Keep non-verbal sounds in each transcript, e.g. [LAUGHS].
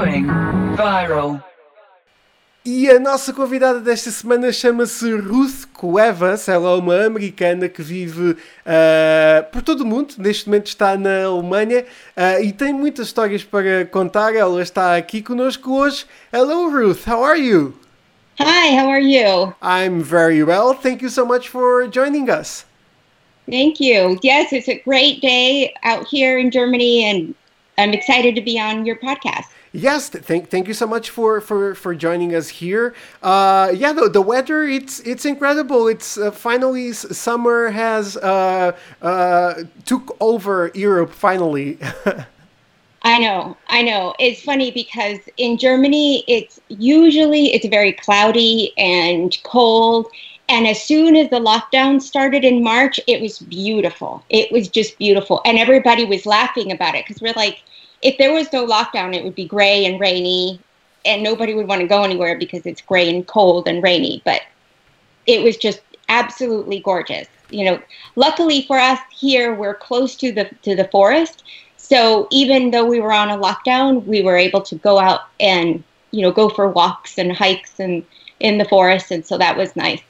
Going viral. E a nossa convidada desta semana chama-se Ruth Cuevas. Ela é uma americana que vive uh, por todo o mundo. Neste momento está na Alemanha uh, e tem muitas histórias para contar. Ela está aqui conosco hoje. Hello, Ruth. How are you? Hi, how are you? I'm very well. Thank you so much for joining us. Thank you. Yes, it's a great day out here in Germany, and I'm excited to be on your podcast. Yes, thank thank you so much for for for joining us here. Uh, yeah, the, the weather it's it's incredible. It's uh, finally summer has uh, uh, took over Europe finally. [LAUGHS] I know, I know. It's funny because in Germany, it's usually it's very cloudy and cold. And as soon as the lockdown started in March, it was beautiful. It was just beautiful, and everybody was laughing about it because we're like, if there was no lockdown, it would be gray and rainy, and nobody would want to go anywhere because it's gray and cold and rainy. But it was just absolutely gorgeous. You know, luckily for us here, we're close to the to the forest, so even though we were on a lockdown, we were able to go out and you know go for walks and hikes and in the forest, and so that was nice.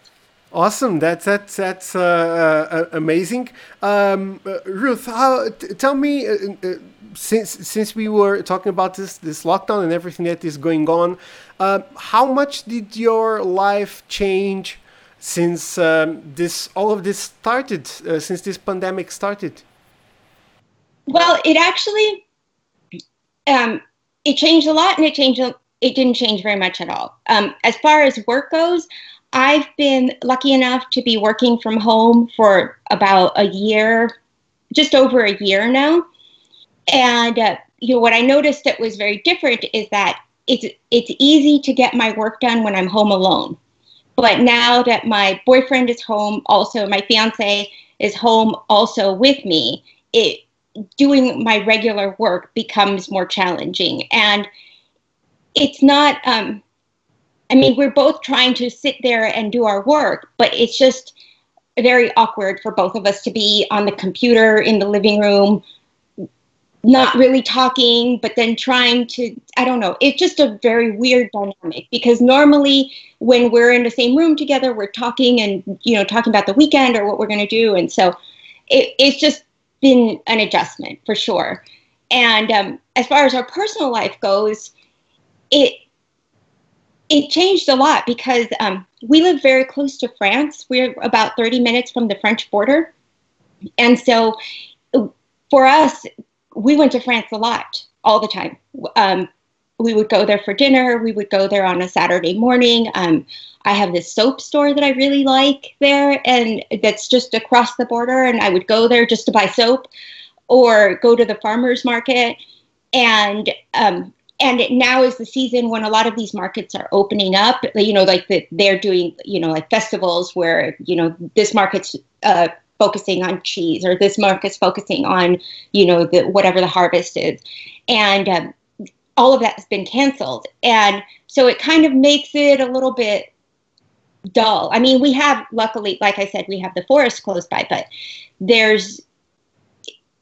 Awesome, that's that's that's uh, uh, amazing. Um, Ruth, how, tell me uh, uh, since since we were talking about this this lockdown and everything that is going on, uh, how much did your life change since um, this all of this started? Uh, since this pandemic started? Well, it actually um, it changed a lot, and it changed. It didn't change very much at all. Um, as far as work goes, I've been lucky enough to be working from home for about a year, just over a year now. And uh, you know what I noticed that was very different is that it's it's easy to get my work done when I'm home alone. But now that my boyfriend is home, also my fiance is home also with me, it doing my regular work becomes more challenging. And it's not um, I mean, we're both trying to sit there and do our work, but it's just very awkward for both of us to be on the computer in the living room not really talking, but then trying to, I don't know, it's just a very weird dynamic because normally when we're in the same room together, we're talking and, you know, talking about the weekend or what we're going to do. And so it, it's just been an adjustment for sure. And um, as far as our personal life goes, it, it changed a lot because um, we live very close to France. We're about 30 minutes from the French border. And so for us, we went to France a lot, all the time. Um, we would go there for dinner. We would go there on a Saturday morning. Um, I have this soap store that I really like there, and that's just across the border. And I would go there just to buy soap, or go to the farmers market. And um, and now is the season when a lot of these markets are opening up. You know, like the, they're doing, you know, like festivals where you know this market's uh, focusing on cheese or this market's focusing on you know the whatever the harvest is. And um, all of that has been canceled. And so it kind of makes it a little bit dull. I mean we have luckily like i said we have the forest close by but there's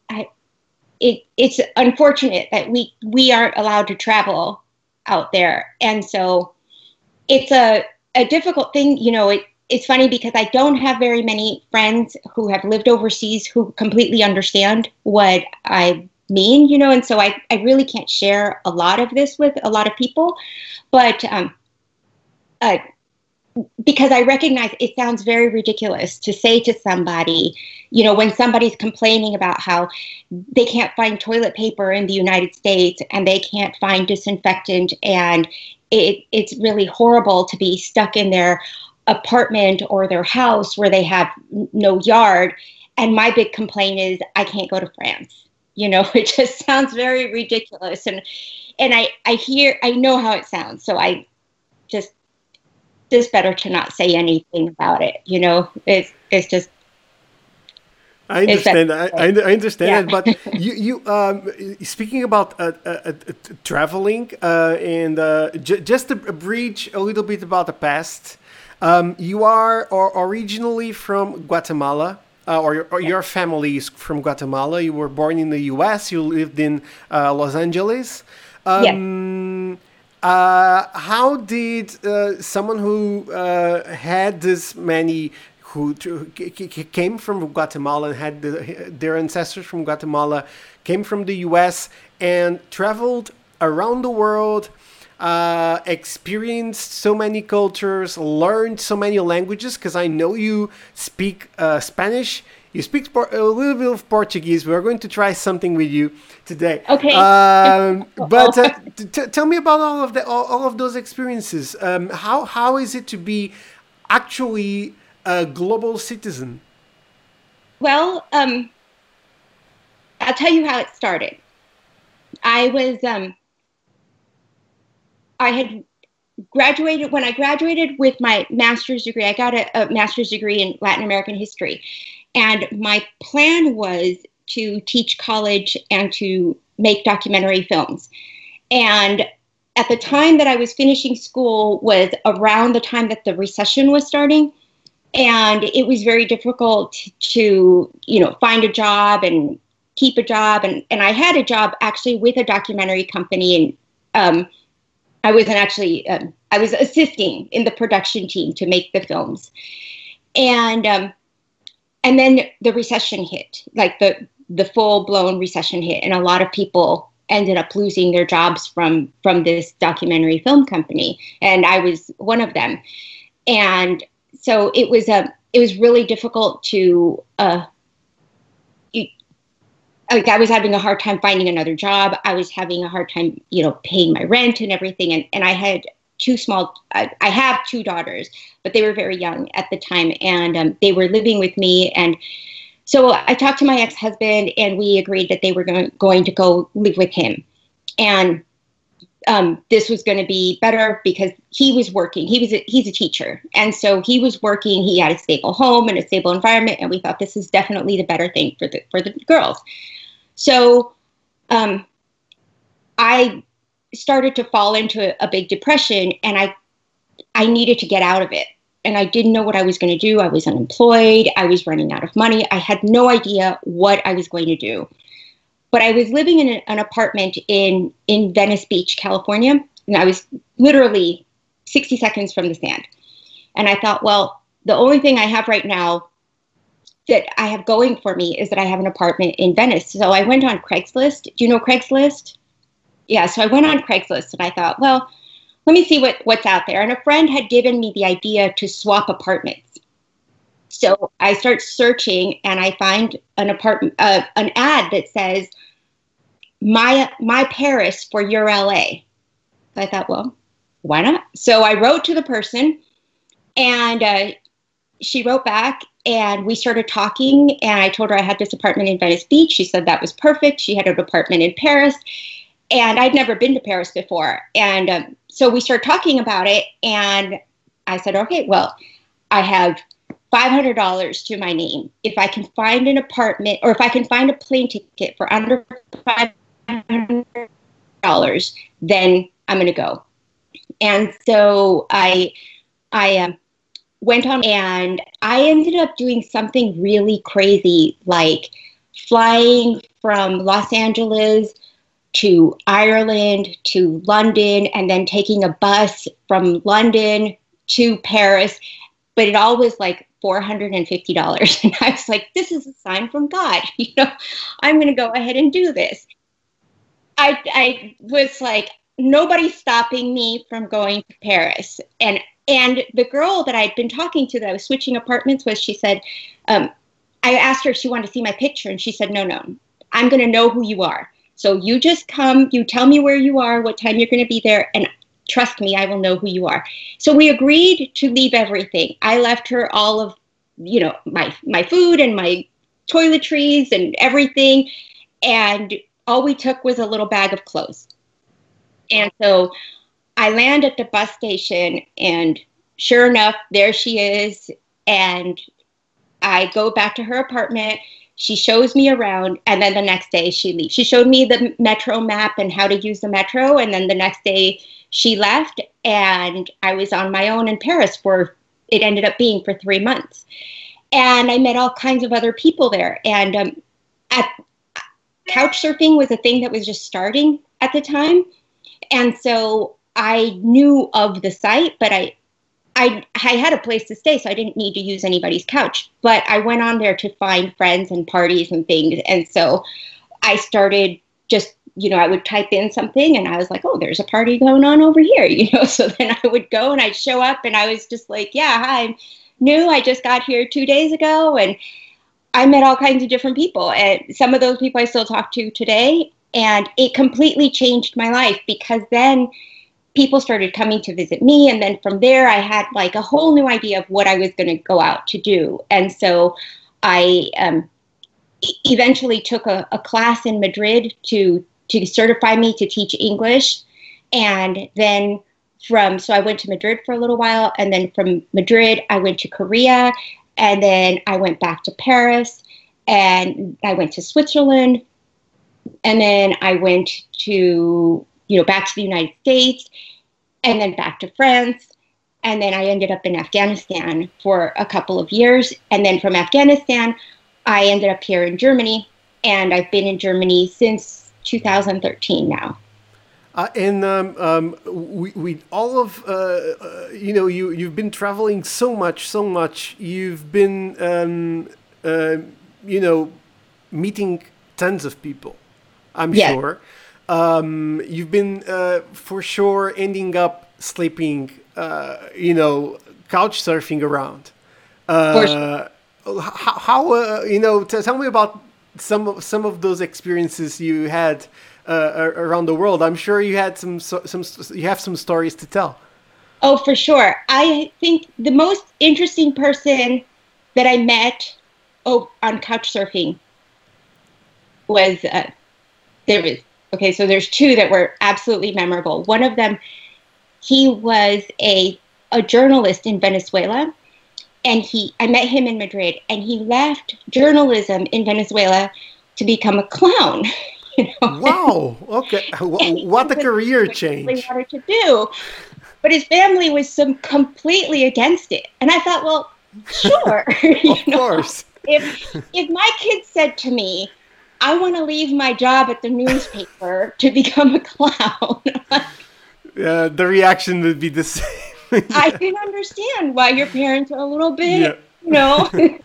I, it, it's unfortunate that we we aren't allowed to travel out there. And so it's a a difficult thing you know it it's funny because I don't have very many friends who have lived overseas who completely understand what I mean, you know, and so I, I really can't share a lot of this with a lot of people. But um, uh, because I recognize it sounds very ridiculous to say to somebody, you know, when somebody's complaining about how they can't find toilet paper in the United States and they can't find disinfectant and it, it's really horrible to be stuck in their apartment or their house where they have no yard. And my big complaint is I can't go to France. You know, [LAUGHS] it just sounds very ridiculous. And and I, I hear I know how it sounds. So I just just better to not say anything about it. You know, it's it's just I understand. I, I, understand yeah. but [LAUGHS] you, you um, speaking about uh, uh, uh, traveling uh, and uh, j- just to bridge a little bit about the past. Um, you are or originally from Guatemala. Uh, or, your, or, your, family is from Guatemala. You were born in the U.S. You lived in uh, Los Angeles. Um, Uh, how did uh, someone who uh, had this many who came from Guatemala and had the, their ancestors from Guatemala came from the U.S. and traveled around the world, uh, experienced so many cultures, learned so many languages. Because I know you speak uh, Spanish, you speak a little bit of Portuguese. We are going to try something with you today. Okay. Um, [LAUGHS] but uh, tell me about all of the all, all of those experiences. Um, how how is it to be actually a global citizen? Well, um, I'll tell you how it started. I was um, I had graduated when I graduated with my master's degree. I got a, a master's degree in Latin American history, and my plan was to teach college and to make documentary films. And at the time that I was finishing school was around the time that the recession was starting and it was very difficult to you know find a job and keep a job and, and i had a job actually with a documentary company and um, i wasn't actually um, i was assisting in the production team to make the films. And um, and then the recession hit like the the full blown recession hit and a lot of people ended up losing their jobs from from this documentary film company and i was one of them. And so it was a um, it was really difficult to uh, like I was having a hard time finding another job. I was having a hard time, you know, paying my rent and everything. And, and I had two small, I, I have two daughters, but they were very young at the time and um, they were living with me. And so I talked to my ex husband and we agreed that they were going, going to go live with him. And um, this was going to be better because he was working. He was a, he's a teacher, and so he was working. He had a stable home and a stable environment, and we thought this is definitely the better thing for the for the girls. So, um, I started to fall into a, big depression, and I I needed to get out of it, and I didn't know what I was going to do. I was unemployed. I was running out of money. I had no idea what I was going to do. But I was living in an apartment in in Venice Beach, California, and I was literally 60 seconds from the sand. And I thought, well, the only thing I have right now that I have going for me is that I have an apartment in Venice. So I went on Craigslist. Do you know Craigslist? Yeah, so I went on Craigslist and I thought, well, let me see what, what's out there. And a friend had given me the idea to swap apartments. So I start searching and I find an apartment, uh, an ad that says my my Paris for your LA. So I thought, well, why not? So I wrote to the person, and uh, she wrote back, and we started talking. And I told her I had this apartment in Venice Beach. She said that was perfect. She had an apartment in Paris, and I'd never been to Paris before. And um, so we started talking about it, and I said, okay, well, I have $500 to my name. If I can find an apartment or if I can find a plane ticket for under $500, then I'm going to go. And so I, I um, went on and I ended up doing something really crazy, like flying from Los Angeles to Ireland to London and then taking a bus from London to Paris. But it all was like $450. [LAUGHS] And I was like, this is a sign from God. [LAUGHS] You know, I'm going to go ahead and do this. I, I was like, nobody's stopping me from going to Paris. And and the girl that I'd been talking to that I was switching apartments with, she said, um, I asked her if she wanted to see my picture, and she said, no, no, I'm going to know who you are. So you just come, you tell me where you are, what time you're going to be there, and trust me, I will know who you are. So we agreed to leave everything. I left her all of, you know, my my food and my toiletries and everything, and all we took was a little bag of clothes. And so I land at the bus station, and sure enough, there she is. And I go back to her apartment. She shows me around, and then the next day she leaves. She showed me the metro map and how to use the metro, and then the next day she left, and I was on my own in Paris for it ended up being for three months. And I met all kinds of other people there. And um, at, couch surfing was a thing that was just starting at the time. And so I knew of the site, but I, I, I had a place to stay, so I didn't need to use anybody's couch. But I went on there to find friends and parties and things, and so I started just you know, I would type in something and I was like, oh, there's a party going on over here, [LAUGHS] you know. So then I would go and I'd show up and I was just like, yeah, hi, I'm new. I just got here two days ago and I met all kinds of different people. And some of those people I still talk to today. And it completely changed my life because then people started coming to visit me. And then from there, I had like a whole new idea of what I was going to go out to do. And so I, um, eventually took a, a, class in Madrid to to certify me to teach English. And then from, so I went to Madrid for a little while. And then from Madrid, I went to Korea. And then I went back to Paris. And I went to Switzerland. And then I went to, you know, back to the United States. And then back to France. And then I ended up in Afghanistan for a couple of years. And then from Afghanistan, I ended up here in Germany. And I've been in Germany since 2013 now. Uh, and um, um, we, we all of uh, uh, you know you you've been traveling so much so much you've been um, uh, you know meeting tons of people I'm yes. sure um, you've been uh, for sure ending up sleeping uh, you know couch surfing around sure. how, how you know tell me about some of some of those experiences you had uh, around the world. I'm sure you had some some you have some stories to tell. Oh, for sure. I think the most interesting person that I met oh on couch surfing was uh, there was okay. So there's two that were absolutely memorable. One of them, he was a a journalist in Venezuela and he I met him in Madrid and he left journalism in Venezuela to become a clown. [LAUGHS] You know? Wow. Okay. [LAUGHS] what a career change. He wanted to do. But his family was some completely against it. And I thought, well, sure. [LAUGHS] of know? course. If if my kid said to me, I want to leave my job at the newspaper to become a clown. [LAUGHS] yeah, the reaction would be the same. I can understand why your parents are a little bit, yeah. you know. [LAUGHS]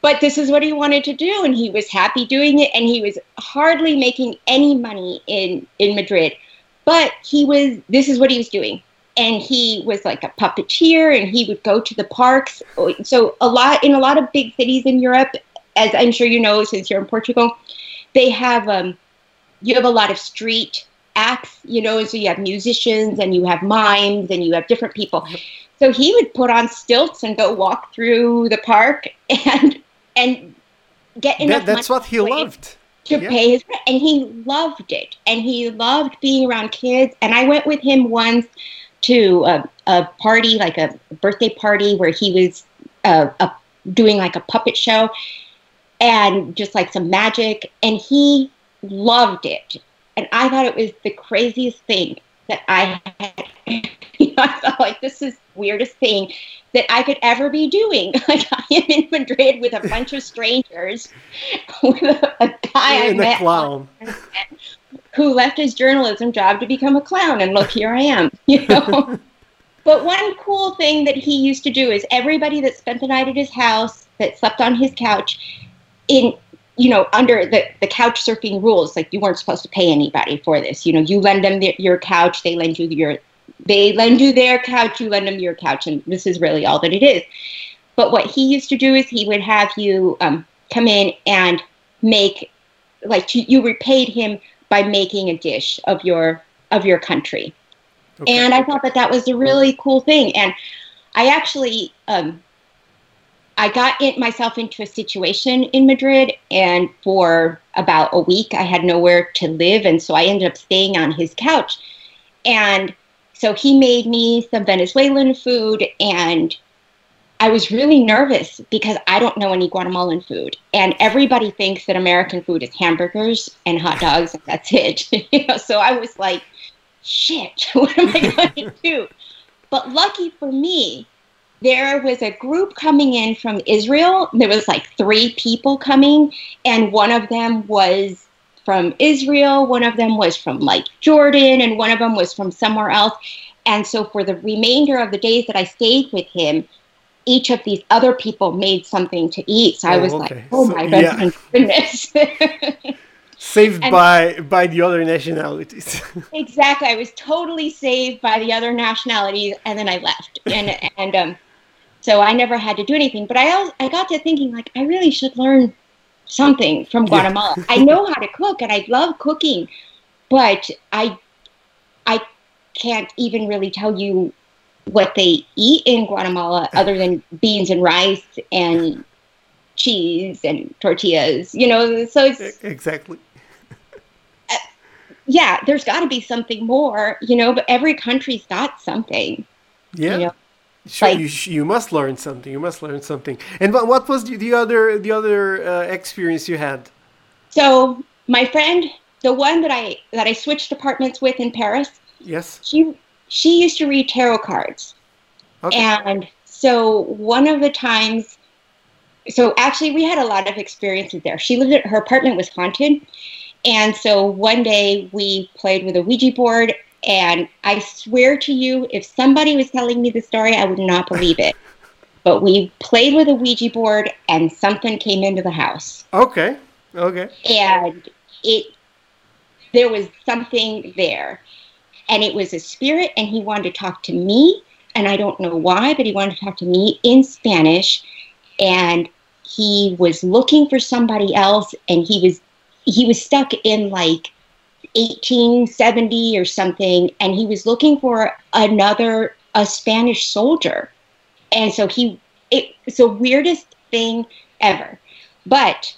but this is what he wanted to do, and he was happy doing it, and he was hardly making any money in in Madrid. But he was. This is what he was doing, and he was like a puppeteer, and he would go to the parks. So a lot in a lot of big cities in Europe, as I'm sure you know, since you're in Portugal, they have um, you have a lot of street acts, you know, so you have musicians and you have mimes and you have different people. So he would put on stilts and go walk through the park [LAUGHS] and and get enough. That, that's what he loved. To yeah. pay his rent, and he loved it, and he loved being around kids. And I went with him once to a, a party, like a birthday party, where he was uh, a, doing like a puppet show and just like some magic, and he loved it and I thought it was the craziest thing that I had. You [LAUGHS] know, I felt like this is weirdest thing that I could ever be doing. [LAUGHS] Like I am in Madrid with a bunch of strangers, [LAUGHS] with a, a guy and I met clown. who left his journalism job to become a clown, and look, here I am. You know. but one cool thing that he used to do is everybody that spent the night at his house, that slept on his couch, in you know, under the, the couch surfing rules, like you weren't supposed to pay anybody for this. You know, you lend them the, your couch, they lend you your, they lend you their couch, you lend them your couch, and this is really all that it is. But what he used to do is he would have you um, come in and make, like you repaid him by making a dish of your of your country, okay. and I thought that that was a really cool thing. And I actually um, I got in, myself into a situation in Madrid, and for about a week, I had nowhere to live, and so I ended up staying on his couch. And so he made me some Venezuelan food, and I was really nervous because I don't know any Guatemalan food, and everybody thinks that American food is hamburgers and hot dogs, and that's it. [LAUGHS] you know, so I was like, "Shit, [LAUGHS] what am I [LAUGHS] going to do?" But lucky for me, there was a group coming in from Israel. There was like three people coming, and one of them was from Israel, one of them was from like Jordan, and one of them was from somewhere else. And so for the remainder of the days that I stayed with him, each of these other people made something to eat. So I Oh, was okay. like, oh So- my yeah. goodness. [LAUGHS] Saved And- by by the other nationalities. [LAUGHS] exactly. I was totally saved by the other nationalities and then I left. And and um so I never had to do anything. But I also, I got to thinking like I really should learn something from Yeah. Guatemala. [LAUGHS] I know how to cook and I love cooking, but I I can't even really tell you what they eat in Guatemala other than beans and rice and cheese and tortillas, you know, so it's exactly. Uh, yeah, there's got to be something more, you know, but every country's got something. Yeah. You know, Sure, like- you, you must learn something. You must learn something. And what, what was the, the other the other uh, experience you had? So my friend, the one that I that I switched apartments with in Paris, Yes. she she used to read tarot cards, Okay. and so one of the times, so actually we had a lot of experiences there. She lived at her apartment was haunted, and so one day we played with a Ouija board. And I swear to you, if somebody was telling me the story, I would not believe it. [LAUGHS] But we played with a Ouija board, and something came into the house. okay. Okay. and it there was something there and it was a spirit and he wanted to talk to me and i don't know why but he wanted to talk to me in spanish and he was looking for somebody else and he was he was stuck in like 1870 or something and he was looking for another a spanish soldier and so he it, it's the weirdest thing ever but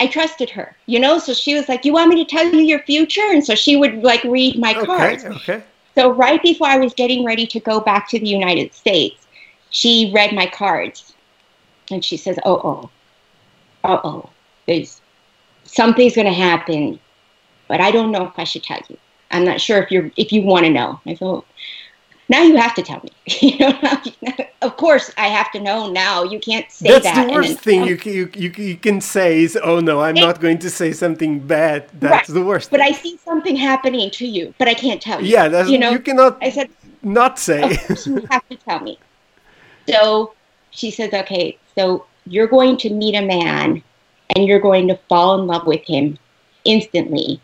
I trusted her, you know. So she was like, "You want me to tell you your future?" And so she would like read my Okay. cards. Okay. So right before I was getting ready to go back to the United States, she read my cards, and she says, "Oh, oh, oh, oh, there's something's going to happen, but I don't know if I should tell you. I'm not sure if you're if you want to know." I well, "Now you have to tell me." [LAUGHS] you know, [LAUGHS] of course I have to know now. You can't say That's that. the and worst then- thing you, can- you, you, can say is, oh no, I'm It- not going to say something bad. That's Right. the worst. But I see something happening to you, but I can't tell you. yeah, that's, you know, you cannot I said, not say. you have to tell me. So she says, okay, so you're going to meet a man and you're going to fall in love with him instantly,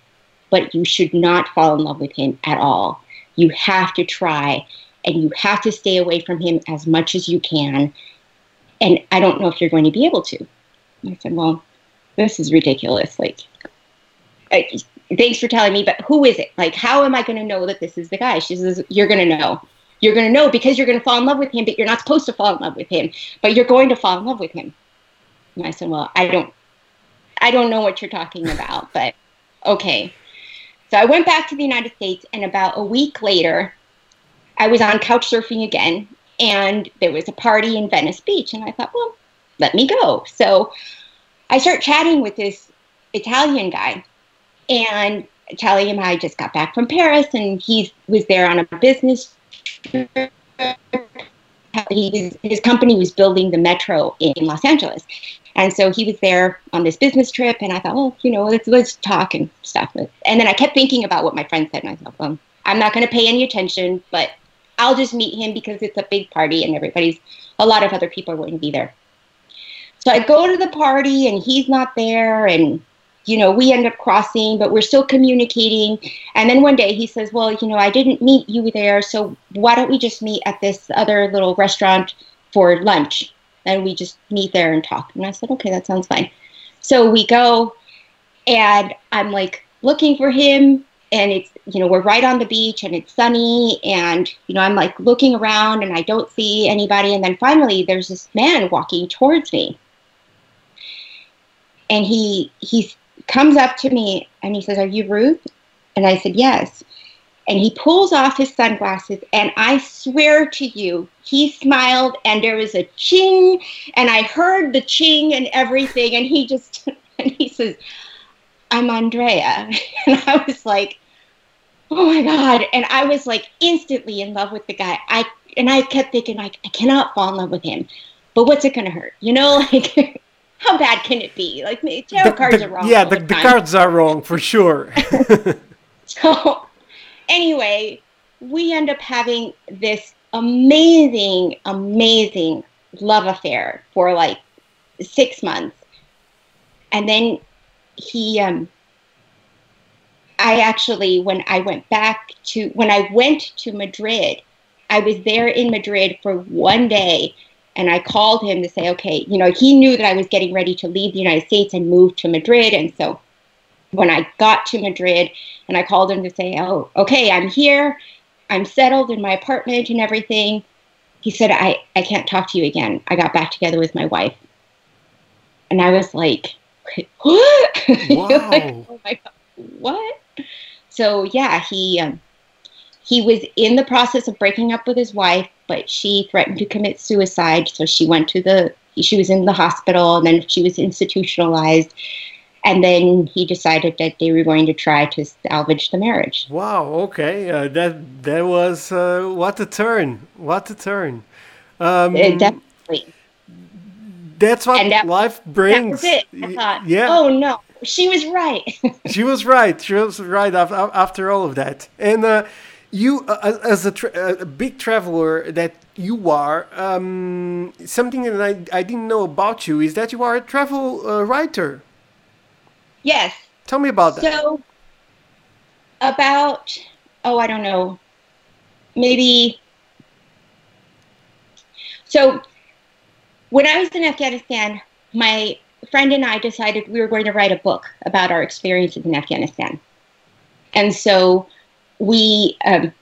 but you should not fall in love with him at all. You have to try and you have to stay away from him as much as you can. And I don't know if you're going to be able to. I said, well, this is ridiculous. Like, I, thanks for telling me, but who is it? Like, how am I going to know that this is the guy? She says, you're going to know. You're going to know because you're going to fall in love with him, but you're not supposed to fall in love with him, but you're going to fall in love with him. And I said, well, I don't, I don't know what you're talking about, but okay. So I went back to the United States, and about a week later, I was on couch surfing again, and there was a party in Venice Beach, and I thought, well, let me go. So I start chatting with this Italian guy, and telling him I just got back from Paris, and he was there on a business trip. He was, his company was building the metro in Los Angeles. And so he was there on this business trip, and I thought, well, you know, let's, let's talk and stuff. And then I kept thinking about what my friend said, and I thought, well, I'm not going to pay any attention, but I'll just meet him because it's a big party and everybody's, a lot of other people to be there. So I go to the party, and he's not there, and you know, we end up crossing, but we're still communicating. And then one day he says, Well, you know, I didn't meet you there, so why don't we just meet at this other little restaurant for lunch? And we just meet there and talk. And I said, Okay, that sounds fine. So we go, and I'm like looking for him, and it's, you know, we're right on the beach and it's sunny, and, you know, I'm like looking around and I don't see anybody. And then finally, there's this man walking towards me. And he, he comes up to me and he says, Are you Ruth? And I said, Yes. And he pulls off his sunglasses, and I swear to you, he smiled, and there was a ching, and I heard the ching and everything. And he just, [LAUGHS] and he says, I'm Andrea. [LAUGHS] And I was like, Oh my God. And I was like instantly in love with the guy. I, and I kept thinking, like, I cannot fall in love with him, but what's it going to hurt? You know, [LAUGHS] like, how bad can it be? Like the tarot cards The- are wrong. yeah, the, the, the cards are wrong for sure. So, anyway, we end up having this amazing, amazing love affair for like six months. And then he, um, I actually, when I went back to, when I went to Madrid, I was there in Madrid for one day and I called him to say, okay, you know, he knew that I was getting ready to leave the United States and move to Madrid. And so when I got to Madrid and I called him to say, oh, okay, I'm here. I'm settled in my apartment and everything. He said, I, I can't talk to you again. I got back together with my wife. And I was like, what? [LAUGHS] Wow. Like, oh my God, what? So yeah, he um, he was in the process of breaking up with his wife, but she threatened to commit suicide. So she went to the she was in the hospital, and then she was institutionalized. And then he decided that they were going to try to salvage the marriage. Wow. Okay. Uh, that that was uh, what a turn. What a turn. Um, Uh, definitely. that's what that- life That brings. was it. I thought, yeah, oh no, she was right. [LAUGHS] she was right. She was right af- af- after all of that. And uh, you, uh, as a, tra- a big traveler that you are, um, something that I, I didn't know about you is that you are a travel uh, writer. Yes. Tell me about that. So, about, oh, I don't know, maybe. So, when I was in Afghanistan, my friend and I decided we were going to write a book about our experiences in Afghanistan. And so, we. Um,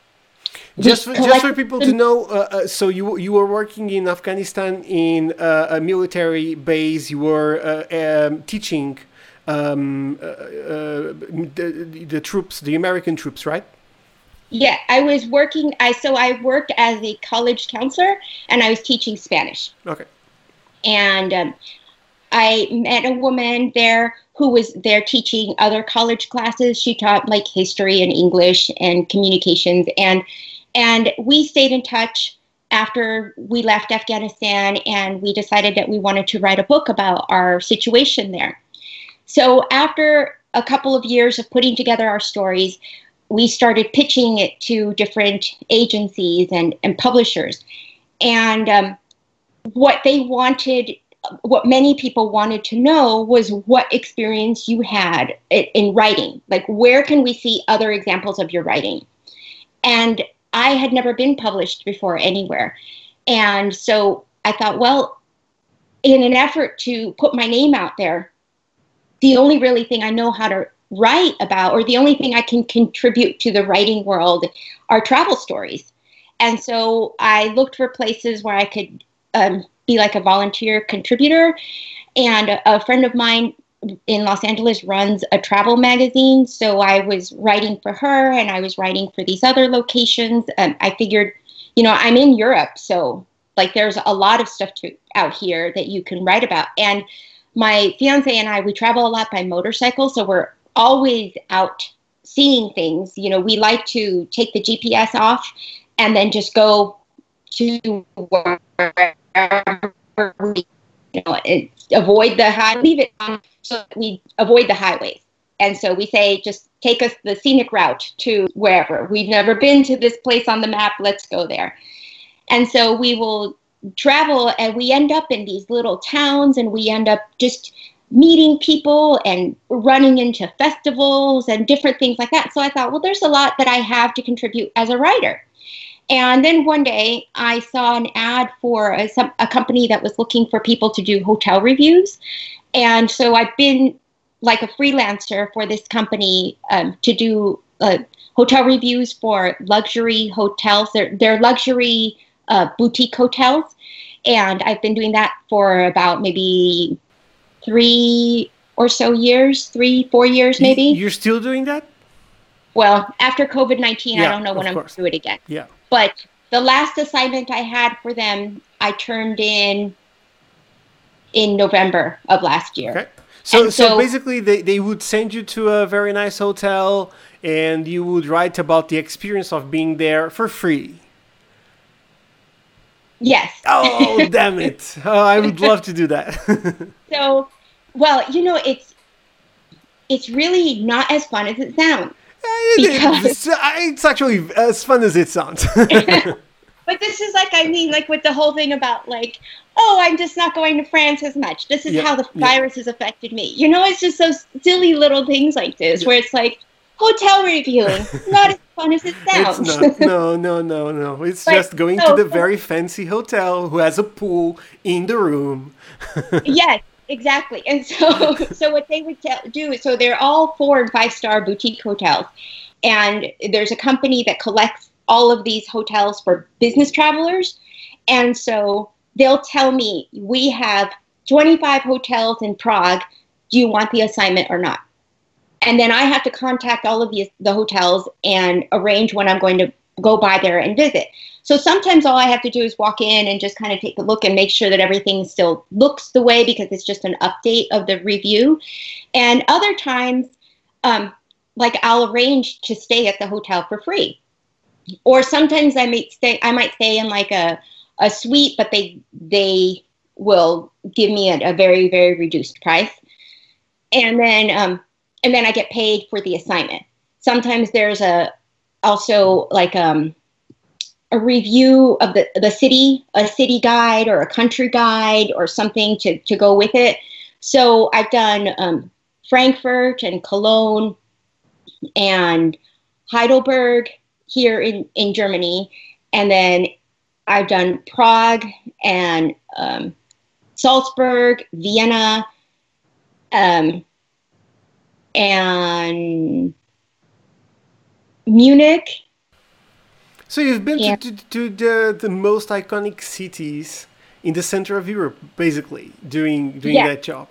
we just for, just for people to know, uh, uh, so you you were working in Afghanistan in uh, a military base. You were uh, um, teaching um, uh, uh, the, the troops, the American troops, right? Yeah, I was working. I so I worked as a college counselor, and I was teaching Spanish. Okay. and um, I met a woman there who was there teaching other college classes. She taught like history and English and communications, and and we stayed in touch after we left Afghanistan, and we decided that we wanted to write a book about our situation there. So after a couple of years of putting together our stories, we started pitching it to different agencies and, and publishers. And um, what they wanted, what many people wanted to know was what experience you had in writing. Like, where can we see other examples of your writing? And I had never been published before anywhere. And so I thought, well, in an effort to put my name out there, the only really thing I know how to write about, or the only thing I can contribute to the writing world, are travel stories. And so I looked for places where I could um, be like a volunteer contributor. And a, a friend of mine in Los Angeles runs a travel magazine. So I was writing for her and I was writing for these other locations. Um, I figured, you know, I'm in Europe. So, like, there's a lot of stuff to, out here that you can write about. And my fiance and I, we travel a lot by motorcycle. So we're always out seeing things. You know, we like to take the GPS off and then just go to wherever we, you know, avoid the high, leave it on so we avoid the highways. And so we say, just take us the scenic route to wherever. We've never been to this place on the map. Let's go there. And so we will travel and we end up in these little towns and we end up just meeting people and running into festivals and different things like that. So I thought, well, there's a lot that I have to contribute as a writer. And then one day I saw an ad for a, some, a company that was looking for people to do hotel reviews. And so I've been like a freelancer for this company um, to do uh, hotel reviews for luxury hotels. They're, they're luxury uh, boutique hotels. And I've been doing that for about maybe three or so years, three, four years maybe. You're still doing that? Well, after COVID 19, I don't know when I'm going to do it again. Yeah. But the last assignment I had for them, I turned in in November of last year. Okay. So, so, so- basically, they, they would send you to a very nice hotel and you would write about the experience of being there for free. Yes. Oh, [LAUGHS] damn it! Oh, I would love to do that. [LAUGHS] so, well, you know, it's it's really not as fun as it sounds. Eh, because... Uh, it's actually as fun as it sounds. [LAUGHS] but this is like I mean, like with the whole thing about like, oh, I'm just not going to France as much. This is yeah, how the virus yeah. has affected me. You know, it's just those silly little things like this yeah. where it's like hotel reviewing, [LAUGHS] not as fun as it sounds. It's not. No, no, [LAUGHS] no, no. It's but, just going to the very fancy hotel who has a pool in the room. [LAUGHS] yes, exactly. And so, so what they would do is, so they're all four and five star boutique hotels, and there's a company that collects all of these hotels for business travelers. And so they'll tell me, we have 25 hotels in Prague. Do you want the assignment or not? And then I have to contact all of the, the hotels and arrange when I'm going to go by there and visit. So sometimes all I have to do is walk in and just kind of take a look and make sure that everything still looks the way because it's just an update of the review. And other times, um, like I'll arrange to stay at the hotel for free or sometimes I might stay I might stay in like a a suite, but they they will give me a, a very very reduced price, and then um, and then I get paid for the assignment. Sometimes there's a also like um, a review of the the city, a city guide or a country guide or something to to go with it. So I've done um, Frankfurt and Cologne and Heidelberg here in, in Germany. And then I've done Prague and um, Salzburg, Vienna, um, and Munich. So you've been to, to, to, the, the most iconic cities in the center of Europe, basically, doing doing that job.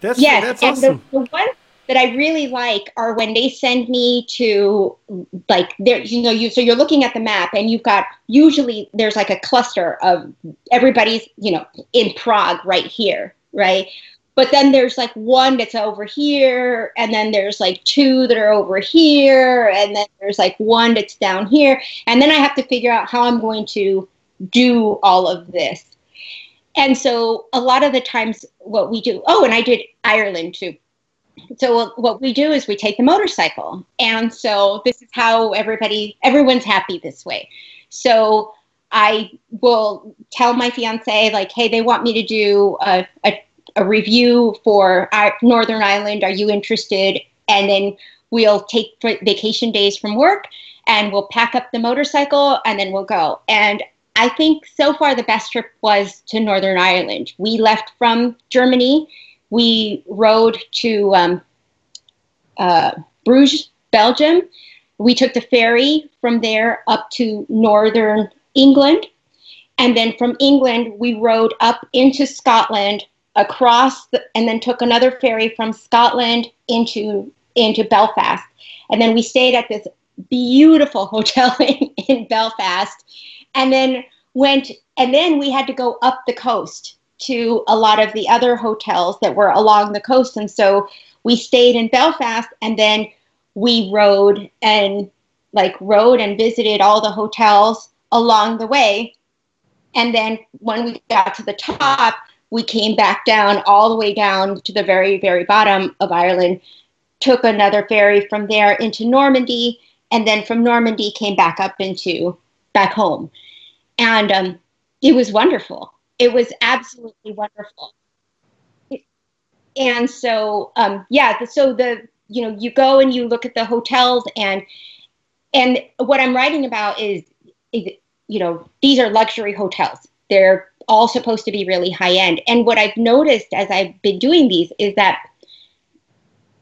That's yes, that's awesome. The, the one that I really like are when they send me to like there you know you so you're looking at the map and you've got usually there's like a cluster of everybody's you know in Prague right here right but then there's like one that's over here and then there's like two that are over here and then there's like one that's down here and then I have to figure out how I'm going to do all of this. And so a lot of the times what we do oh and I did Ireland too. So what we do is we take the motorcycle and so this is how everybody everyone's happy this way. So i will tell my fiance like hey they want me to do a, a, a review for northern ireland are you interested and then we'll take vacation days from work and we'll pack up the motorcycle and then we'll go and i think so far the best trip was to northern ireland we left from germany we rode to um, uh, Bruges, Belgium. We took the ferry from there up to northern England. And then from England, we rode up into Scotland across the, and then took another ferry from Scotland into into Belfast. And then we stayed at this beautiful [LAUGHS] hotel in, in Belfast and then went and then we had to go up the coast to a lot of the other hotels that were along the coast. And so we stayed in Belfast and then we rode and like rode and visited all the hotels along the way. And then when we got to the top, we came back down all the way down to the very, very bottom of Ireland, took another ferry from there into Normandy, and then from Normandy came back up into back home. And um, it was wonderful it was absolutely wonderful. And so, um, yeah, so the, you know, you go and you look at the hotels and, and what I'm writing about is, is, you know, these are luxury hotels. They're all supposed to be really high end. And what I've noticed as I've been doing these is that,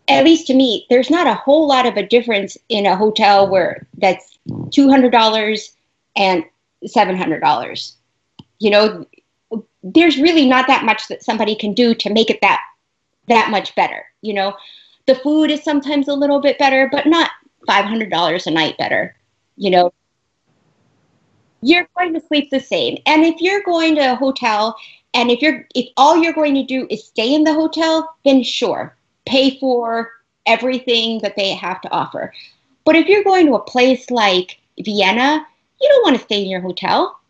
at least to me, there's not a whole lot of a difference in a hotel where that's $200 and $700. You know, there's really not that much that somebody can do to make it that that much better you know the food is sometimes a little bit better but not $500 a night better you know you're going to sleep the same and if you're going to a hotel and if you're if all you're going to do is stay in the hotel then sure pay for everything that they have to offer but if you're going to a place like vienna you don't want to stay in your hotel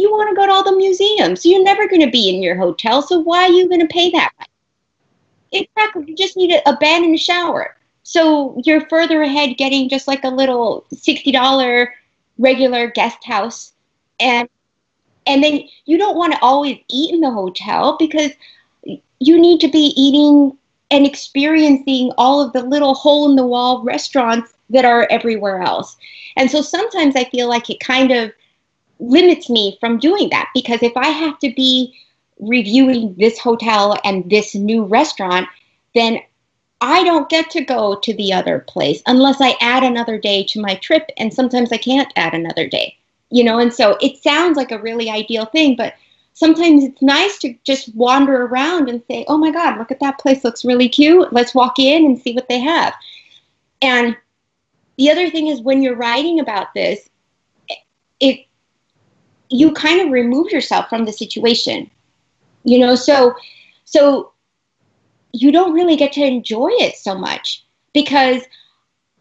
you want to go to all the museums. You're never going to be in your hotel, so why are you going to pay that? Exactly. You just need a, a bed and a shower. So you're further ahead getting just like a little $60 regular guest house and and then you don't want to always eat in the hotel because you need to be eating and experiencing all of the little hole in the wall restaurants that are everywhere else. And so sometimes I feel like it kind of limits me from doing that because if I have to be reviewing this hotel and this new restaurant, then I don't get to go to the other place unless I add another day to my trip. And sometimes I can't add another day, you know, and so it sounds like a really ideal thing, but sometimes it's nice to just wander around and say, oh my God, look at that place, looks really cute. Let's walk in and see what they have. And the other thing is when you're writing about this, it you kind of remove yourself from the situation. You know, so so you don't really get to enjoy it so much because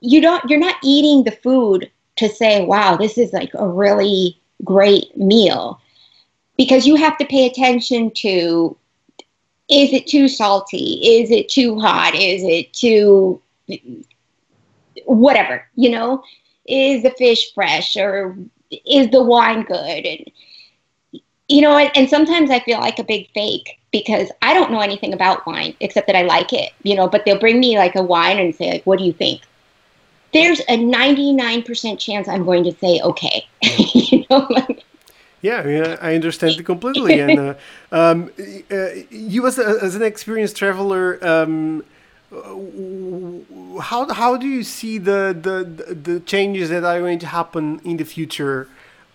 you don't you're not eating the food to say, wow, this is like a really great meal because you have to pay attention to is it too salty? Is it too hot? Is it too whatever, you know? Is the fish fresh or is the wine good? And you know, and, and sometimes I feel like a big fake because I don't know anything about wine except that I like it, you know, but they'll bring me like a wine and say like, "What do you think?" There's a 99% chance I'm going to say okay. [LAUGHS] you know, like, yeah, I, mean, I understand it completely. and uh, [LAUGHS] um, uh, you, as, a, as an experienced traveler, um, how how do you see the, the the changes that are going to happen in the future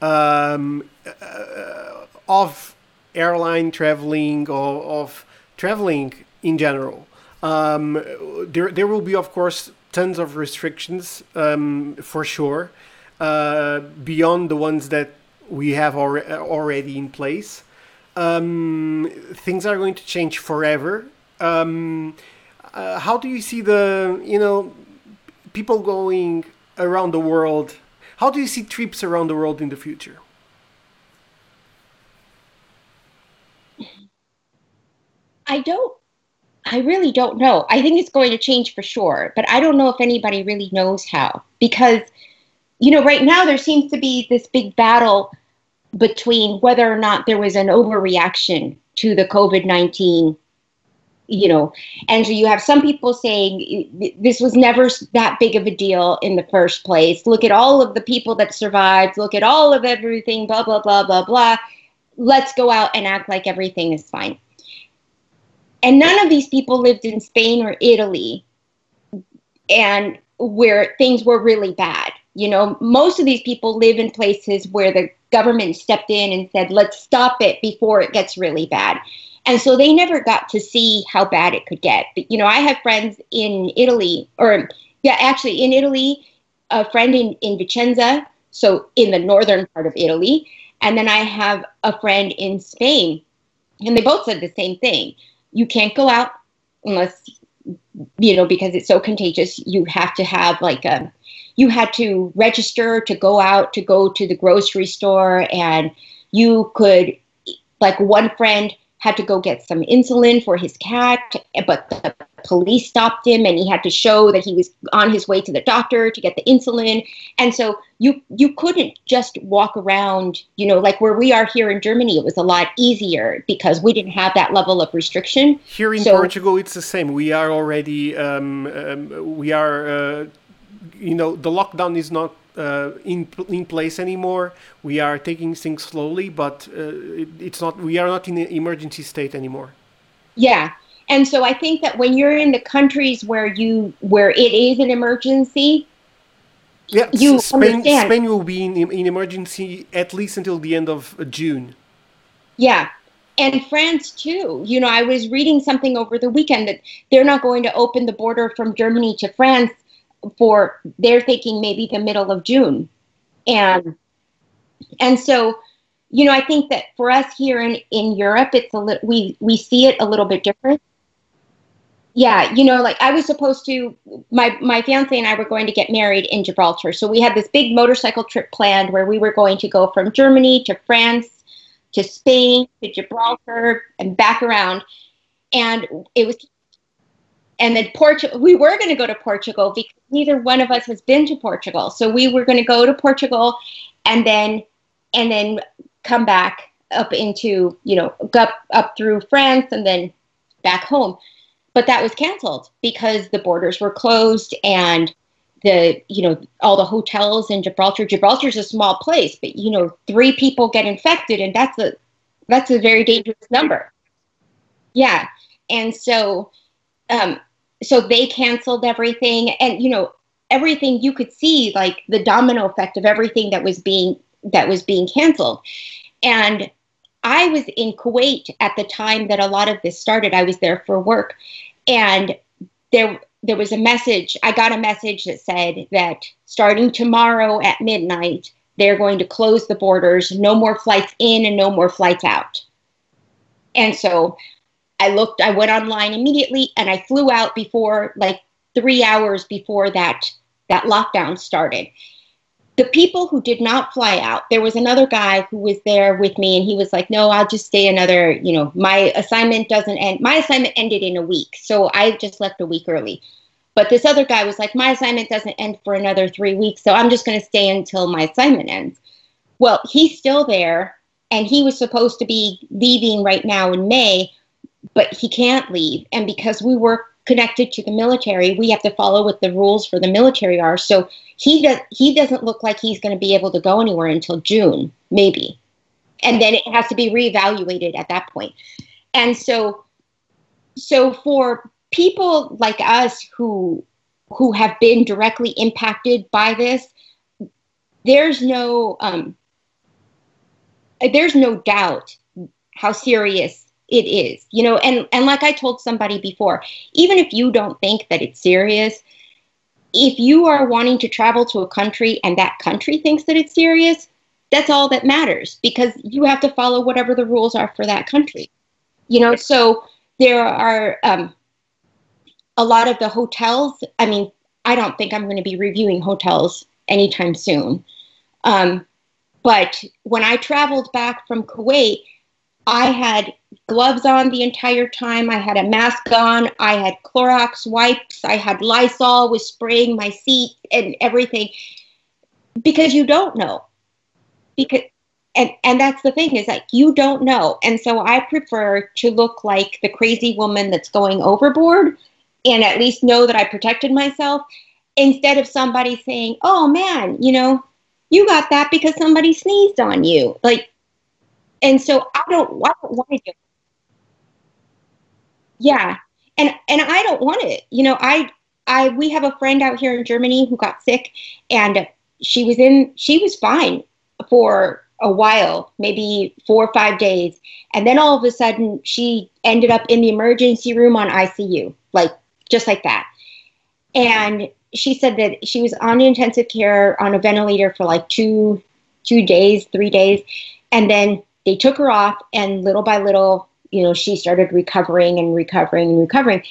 um, uh, of airline traveling or of traveling in general? Um, there there will be, of course, tons of restrictions um, for sure, uh, beyond the ones that we have alre- already in place. Um, things are going to change forever. Um, uh, how do you see the you know people going around the world? How do you see trips around the world in the future? I don't. I really don't know. I think it's going to change for sure, but I don't know if anybody really knows how because you know right now there seems to be this big battle between whether or not there was an overreaction to the COVID 19 you know and so you have some people saying this was never that big of a deal in the first place. Look at all of the people that survived. Look at all of everything blah blah blah blah blah. Let's go out and act like everything is fine and none of these people lived in spain or italy and where things were really bad you know most of these people live in places where the government stepped in and said let's stop it before it gets really bad and so they never got to see how bad it could get. But, you know, I have friends in Italy, or yeah, actually in Italy, a friend in, in Vicenza, so in the northern part of Italy. And then I have a friend in Spain. And they both said the same thing. You can't go out unless, you know, because it's so contagious. You have to have like a, you had to register to go out, to go to the grocery store. And you could, like one friend, had to go get some insulin for his cat, but the police stopped him and he had to show that he was on his way to the doctor to get the insulin. And so you you couldn't just walk around, you know, like where we are here in Germany, it was a lot easier because we didn't have that level of restriction. Here in so, Portugal, it's the same. We are already um, um, we are uh, you know the lockdown is not uh, in in place anymore. We are taking things slowly, but uh, it, it's not. We are not in an emergency state anymore. Yeah, and so I think that when you're in the countries where you where it is an emergency, yeah, you Spain, understand. Spain will be in, in emergency at least until the end of uh, June. Yeah, and France too. You know, I was reading something over the weekend that they're not going to open the border from Germany to France for they're thinking maybe the middle of June. And and so, you know, I think that for us here in, in Europe, it's a little we we see it a little bit different. Yeah, you know, like I was supposed to my my fiance and I were going to get married in Gibraltar. So we had this big motorcycle trip planned where we were going to go from Germany to France to Spain, to Gibraltar, and back around. And it was, and then Portugal, we were going to go to Portugal because neither one of us has been to Portugal. So we were going to go to Portugal and then, and then come back up into, you know, up, up through France and then back home. But that was canceled because the borders were closed and the you know all the hotels in Gibraltar. Gibraltar's a small place, but you know three people get infected, and that's a that's a very dangerous number. Yeah, and so um, so they canceled everything, and you know everything you could see like the domino effect of everything that was being that was being canceled, and I was in Kuwait at the time that a lot of this started. I was there for work, and there there was a message. I got a message that said that starting tomorrow at midnight, they're going to close the borders. No more flights in and no more flights out. And so I looked. I went online immediately, and I flew out before like three hours before that that lockdown started the people who did not fly out, there was another guy who was there with me, and he was like, "No, I'll just stay another. You know, my assignment doesn't end. My assignment ended in a week, so I just left a week early." But this other guy was like, "My assignment doesn't end for another three weeks, so I'm just going to stay until my assignment ends." Well, he's still there, and he was supposed to be leaving right now in May, but he can't leave, and because we work connected to the military, we have to follow what the rules for the military are. So he does he doesn't look like he's going to be able to go anywhere until June, maybe. And then it has to be reevaluated at that point. And so so for people like us who who have been directly impacted by this, there's no um, there's no doubt how serious it is you know and and like i told somebody before even if you don't think that it's serious if you are wanting to travel to a country and that country thinks that it's serious that's all that matters because you have to follow whatever the rules are for that country you know. So there are um, a lot of the hotels i mean i don't think i'm going to be reviewing hotels anytime soon. Um, but when i traveled back from kuwait I had gloves on the entire time. I had a mask on. I had Clorox wipes. I had Lysol was spraying my seat and everything because you don't know. Because and and that's the thing is like you don't know. And so I prefer to look like the crazy woman that's going overboard and at least know that I protected myself instead of somebody saying, "Oh man, you know, you got that because somebody sneezed on you." Like and so I don't, I don't want to do it. Yeah, and and I don't want it. You know, I I we have a friend out here in Germany who got sick, and she was in she was fine for a while, maybe four or five days, and then all of a sudden she ended up in the emergency room on ICU, like just like that. And she said that she was on intensive care on a ventilator for like two two days, three days, and then they took her off, and little by little, you know, she started recovering and recovering and recovering.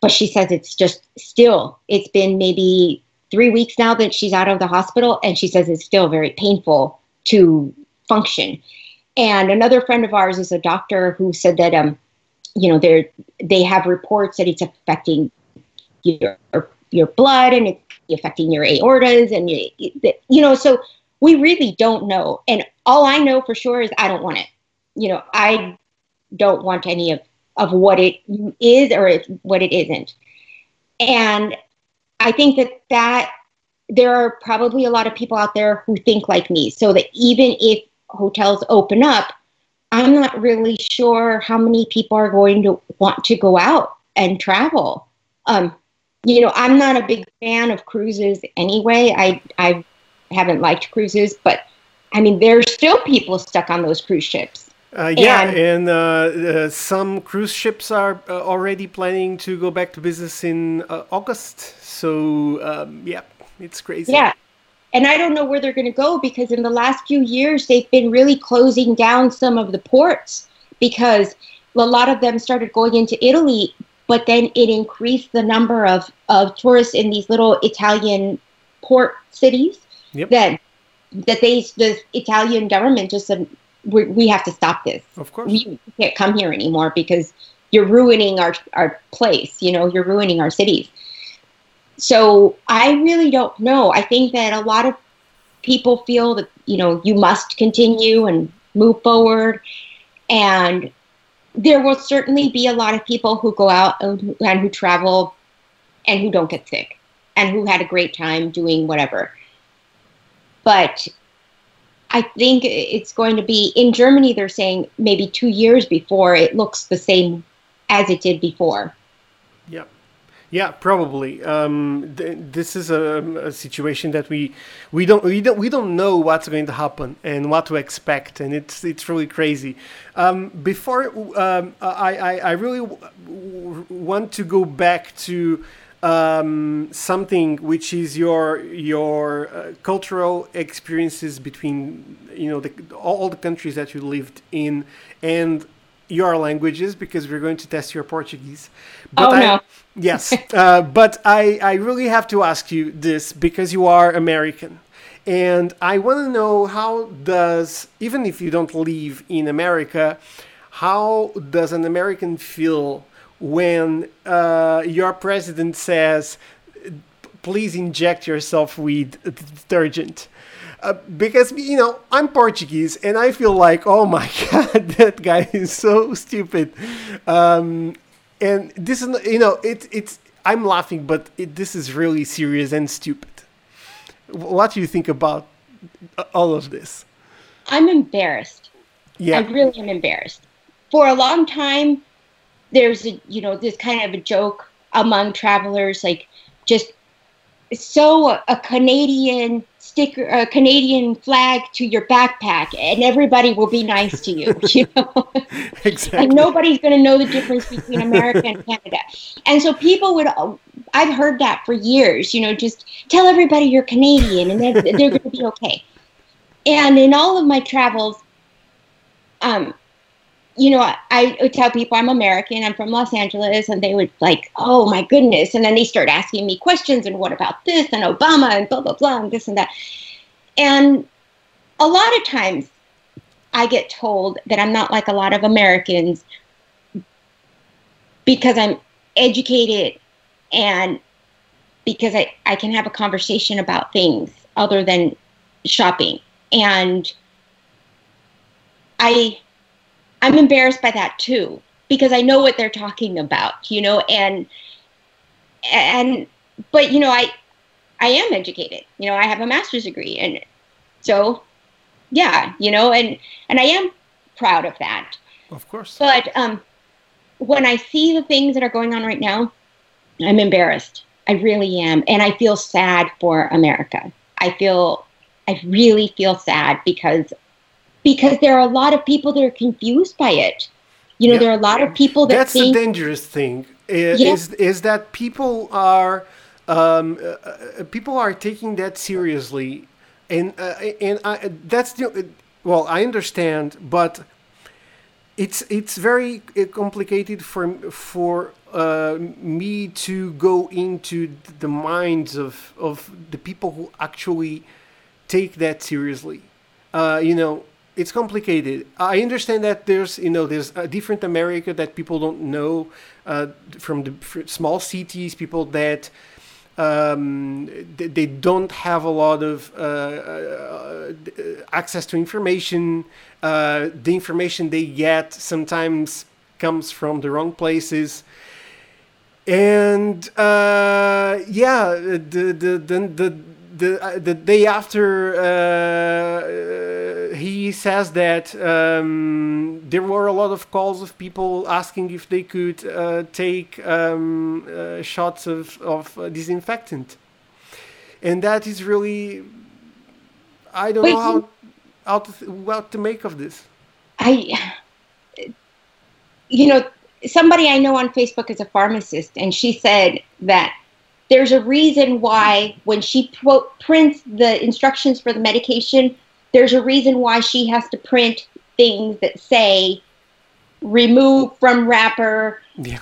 But she says it's just still, it's been maybe three weeks now that she's out of the hospital, and she says it's still very painful to function. And another friend of ours is a doctor who said that, um, you know, they they have reports that it's affecting your your blood and it's affecting your aortas and you, you know so we really don't know. And all I know for sure is I don't want it. You know, I don't want any of, of what it is or what it isn't. And I think that that there are probably a lot of people out there who think like me. So that even if hotels open up, I'm not really sure how many people are going to want to go out and travel. Um, you know, I'm not a big fan of cruises anyway. I I haven't liked cruises, but I mean, there's still people stuck on those cruise ships. Uh, yeah, and, and uh, uh, some cruise ships are uh, already planning to go back to business in uh, August. So, um, yeah, it's crazy. Yeah. And I don't know where they're going to go because in the last few years, they've been really closing down some of the ports because a lot of them started going into Italy, but then it increased the number of, of tourists in these little Italian port cities yep. that that they the Italian government just said we, we have to stop this. Of course. We can't come here anymore because you're ruining our, our place, you know, you're ruining our cities. So I really don't know. I think that a lot of people feel that, you know, you must continue and move forward. And there will certainly be a lot of people who go out and who, and who travel and who don't get sick and who had a great time doing whatever. But I think it's going to be in Germany, they're saying maybe two years before it looks the same as it did before. Yeah. Yeah, probably. Um, th- this is a, a, situation that we we don't we don't we don't know what's going to happen and what to expect, and it's it's really crazy. Um, before um, I, I, I really w- want to go back to um, something which is your your uh, cultural experiences between you know the, all the countries that you lived in and your languages because we're going to test your Portuguese. But oh, I, no. [LAUGHS] yes, [LAUGHS] uh, but I, I really have to ask you this because you are American. And I want to know how does, even if you don't live in America, how does an American feel when uh, your president says, please inject yourself with detergent? Uh, because you know I'm Portuguese and I feel like oh my [LAUGHS] god that guy is so stupid, um, and this is you know it, it's I'm laughing but it, this is really serious and stupid. What do you think about all of this? I'm embarrassed. Yeah, I really am embarrassed. For a long time, there's a you know this kind of a joke among travelers like just sew a Canadian sticker, a Canadian flag to your backpack, and everybody will be nice to you. [LAUGHS] You know, [LAUGHS] exactly. and nobody's going to know the difference between America and Canada. And so people would. I've heard that for years. You know, just tell everybody you're Canadian, and they're, they're going to be okay. And in all of my travels, um, you know, I would tell people I'm American, I'm from Los Angeles, and they would like, oh my goodness. And then they start asking me questions and what about this and Obama and blah, blah, blah, and this and that. And a lot of times I get told that I'm not like a lot of Americans because I'm educated and because I, I can have a conversation about things other than shopping. And I I'm embarrassed by that too because I know what they're talking about, you know, and and but you know, I I am educated. You know, I have a master's degree and so yeah, you know, and and I am proud of that. Of course. But um when I see the things that are going on right now, I'm embarrassed. I really am. And I feel sad for America. I feel I really feel sad because because there are a lot of people that are confused by it. You know, yeah. there are a lot of people that that's think, the dangerous thing is yeah. is, is that people are um, uh, uh, people are taking that seriously, and uh, and I, that's the well I understand, but it's it's very uh, complicated for for uh, me to go into the minds of of the people who actually take that seriously. Uh, you know, it's complicated. I understand that there's you know there's a different America that people don't know uh, from the small cities, people that um, they, don't have a lot of uh, uh, access to information. Uh, the information they get sometimes comes from the wrong places. And uh, yeah, the the the, the the uh, the day after uh, he says that um, there were a lot of calls of people asking if they could uh, take um, uh, shots of of disinfectant, and that is really I don't Wait, know how how to what to make of this. I you know somebody I know on Facebook is a pharmacist, and she said that there's a reason why when she prints the instructions for the medication, there's a reason why she has to print things that say remove from wrapper. Yeah.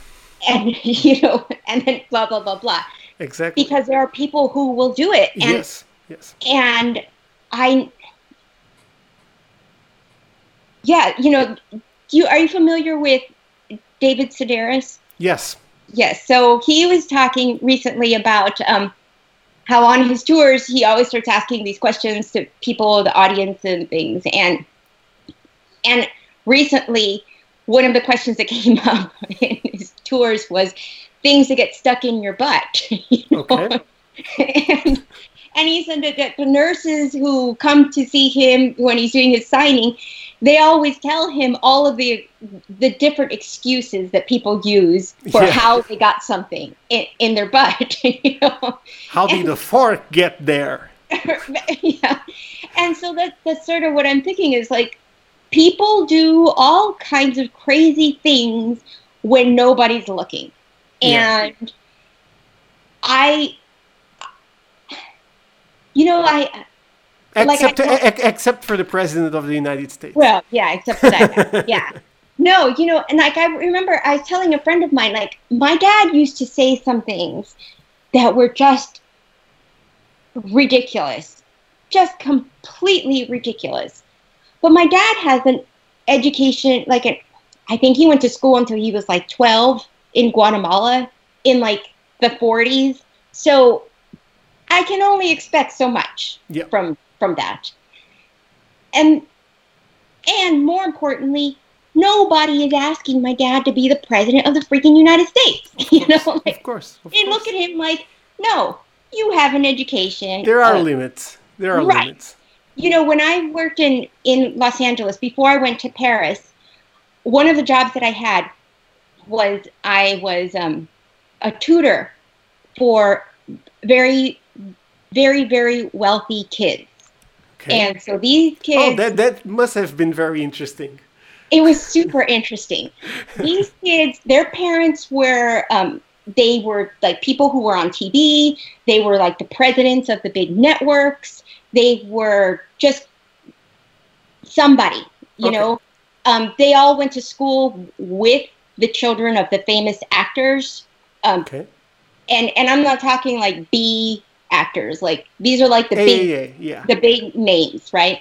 And [LAUGHS] you know, and then blah blah blah blah. Exactly. Because there are people who will do it. And, yes. Yes. And I yeah, you know, you are you familiar with David Sedaris? Yes. Yes. So he was talking recently about um, how on his tours he always starts asking these questions to people, the audience, and things. And and recently, one of the questions that [LAUGHS] came up in his tours was things that get stuck in your butt. [LAUGHS] You know? Okay. and and he said that, that the nurses who come to see him when he's doing his signing, they always tell him all of the the different excuses that people use for Yeah. how they got something in, in their butt. [LAUGHS] You know? How did the fork get there? [LAUGHS] yeah. And so that that's sort of what I'm thinking is like people do all kinds of crazy things when nobody's looking. Yeah. And I you know, I Like I Except e- except for the president of the United States. Well, yeah, except for that. [LAUGHS] yeah. No, you know, and like I remember I was telling a friend of mine, like, my dad used to say some things that were just ridiculous, just completely ridiculous. But my dad has an education, like, an, I think he went to school until he was like 12 in Guatemala in like the 40s. So I can only expect so much Yeah. from from that. And and more importantly, nobody is asking my dad to be the president of the freaking United States. [LAUGHS] You know, like, Of course. Of they course. look at him like, no, you have an education. There are Uh, limits. There are Right. limits. you know, when I worked in in Los Angeles before I went to Paris, one of the jobs that I had was I was um, a tutor for very, very, very wealthy kids. Okay. And so these kids, oh, that that must have been very interesting. it was super interesting. These [LAUGHS] kids, their parents were, um, they were like people who were on TV. They were like the presidents of the big networks. They were just somebody, you Okay. know. Um, they all went to school with the children of the famous actors. Um, Okay. and and I'm not talking like B actors. Like these are like the Yeah, big yeah, the big names, right?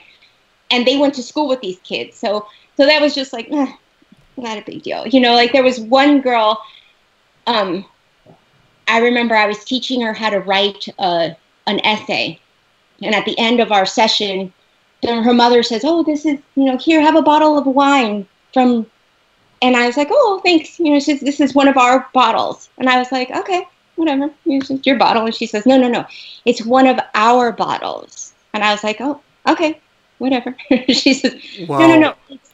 And they went to school with these kids. So so that was just like eh, not a big deal. You know, like there was one girl um I remember I was teaching her how to write uh, an essay. And at the end of our session, then her mother says, "Oh, this is, you know, here have a bottle of wine from and I was like, "Oh, thanks." You know, she says, "This is one of our bottles." And I was like, "Okay, whatever. It's just your bottle." And she says, "No, no, no. It's one of our bottles." And I was like, "Oh, okay, whatever." [LAUGHS] she says, Wow. "No, no, no. It's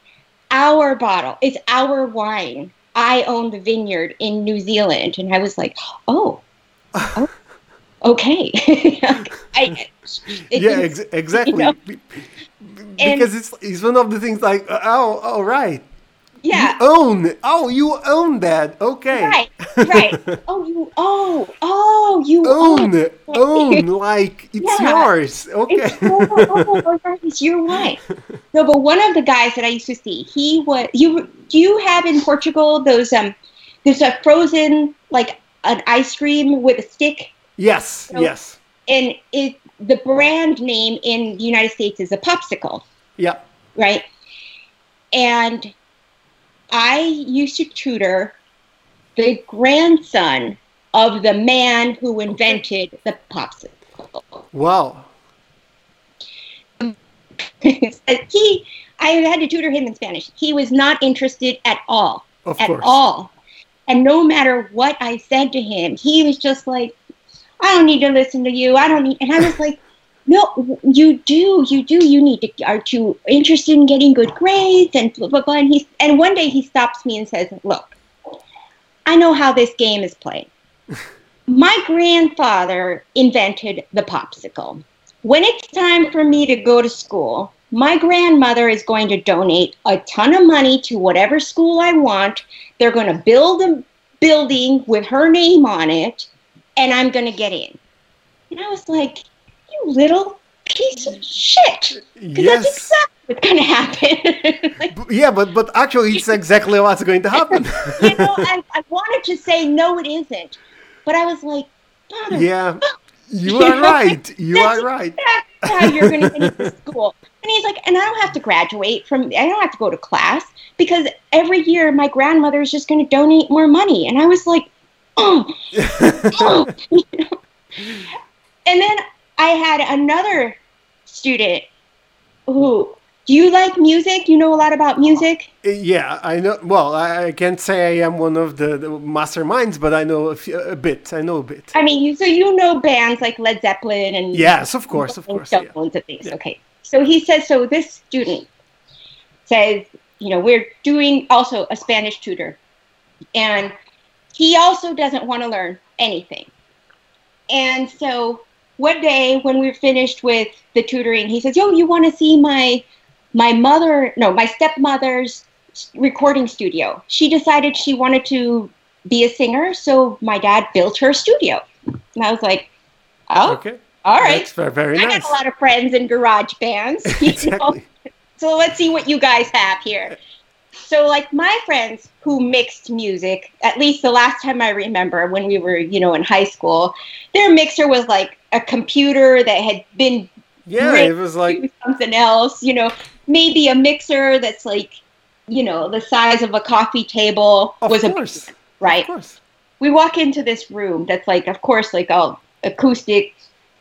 our bottle. It's our wine. I own the vineyard in New Zealand." And I was like, "Oh, oh [LAUGHS] okay." [LAUGHS] I, it yeah, ex- exactly. know? Be- because it's it's one of the things like oh oh right yeah. you own oh you own that okay Right, right. [LAUGHS] Oh, you, oh, oh, you own own. [LAUGHS] own like it's Yeah. yours okay It's, oh, oh, oh, it's your wine. No, but one of the guys that I used to see, he was. You do you have in Portugal those um? There's a frozen like an ice cream with a stick, yes yes and it the brand name in the United States is a popsicle. yeah right? And I used to tutor the grandson of the man who invented the popsicle. wow [LAUGHS] he, I had to tutor him in Spanish. He was not interested at all, of at course all. And no matter what I said to him, he was just like, I don't need to listen to you. I don't need. And I was like, no, you do, you do. You need to. Are you interested in getting good grades and blah blah blah? And he and one day he stops me and says, "Look, I know how this game is played. [LAUGHS] My grandfather invented the popsicle. When it's time for me to go to school, my grandmother is going to donate a ton of money to whatever school I want. They're going to build a building with her name on it, and I'm going to get in. And I was like, little piece of shit. Because that's yes exactly what's going to happen. [LAUGHS] like, yeah but but actually it's [LAUGHS] exactly what's going to happen you know, [LAUGHS] I, I wanted to say, no, it isn't. But I was like, yeah you are right you are right that's how you're going to get into school. And he's like, and I don't have to graduate from, I don't have to go to class because every year my grandmother is just going to donate more money. And I was like, oh, oh. You know? And then I had another student who, do you like music? You know a lot about music? Yeah, I know. Well, I, can't say I am one of the, the masterminds, but I know a, few, a bit. I know a bit. I mean, you, so you know bands like Led Zeppelin and Yes, of course, of course. Yeah. And things. Okay. So he says, so this student says, you know, we're doing also a Spanish tutor. And he also doesn't want to learn anything. And so one day when we were finished with the tutoring, he says, yo, you want to see my my mother, no, my stepmother's recording studio. She decided she wanted to be a singer, so my dad built her a studio. And I was like, oh, Okay. all right. That's very, I nice. got a lot of friends in garage bands. [LAUGHS] You know? So let's see what you guys have here. So like my friends who mixed music, at least the last time I remember when we were, you know, in high school, their mixer was like a computer that had been Yeah, it was like something else, you know, maybe a mixer that's like, you know, the size of a coffee table Of was course. a right. Of course. We walk into this room that's like, of course, like all acoustic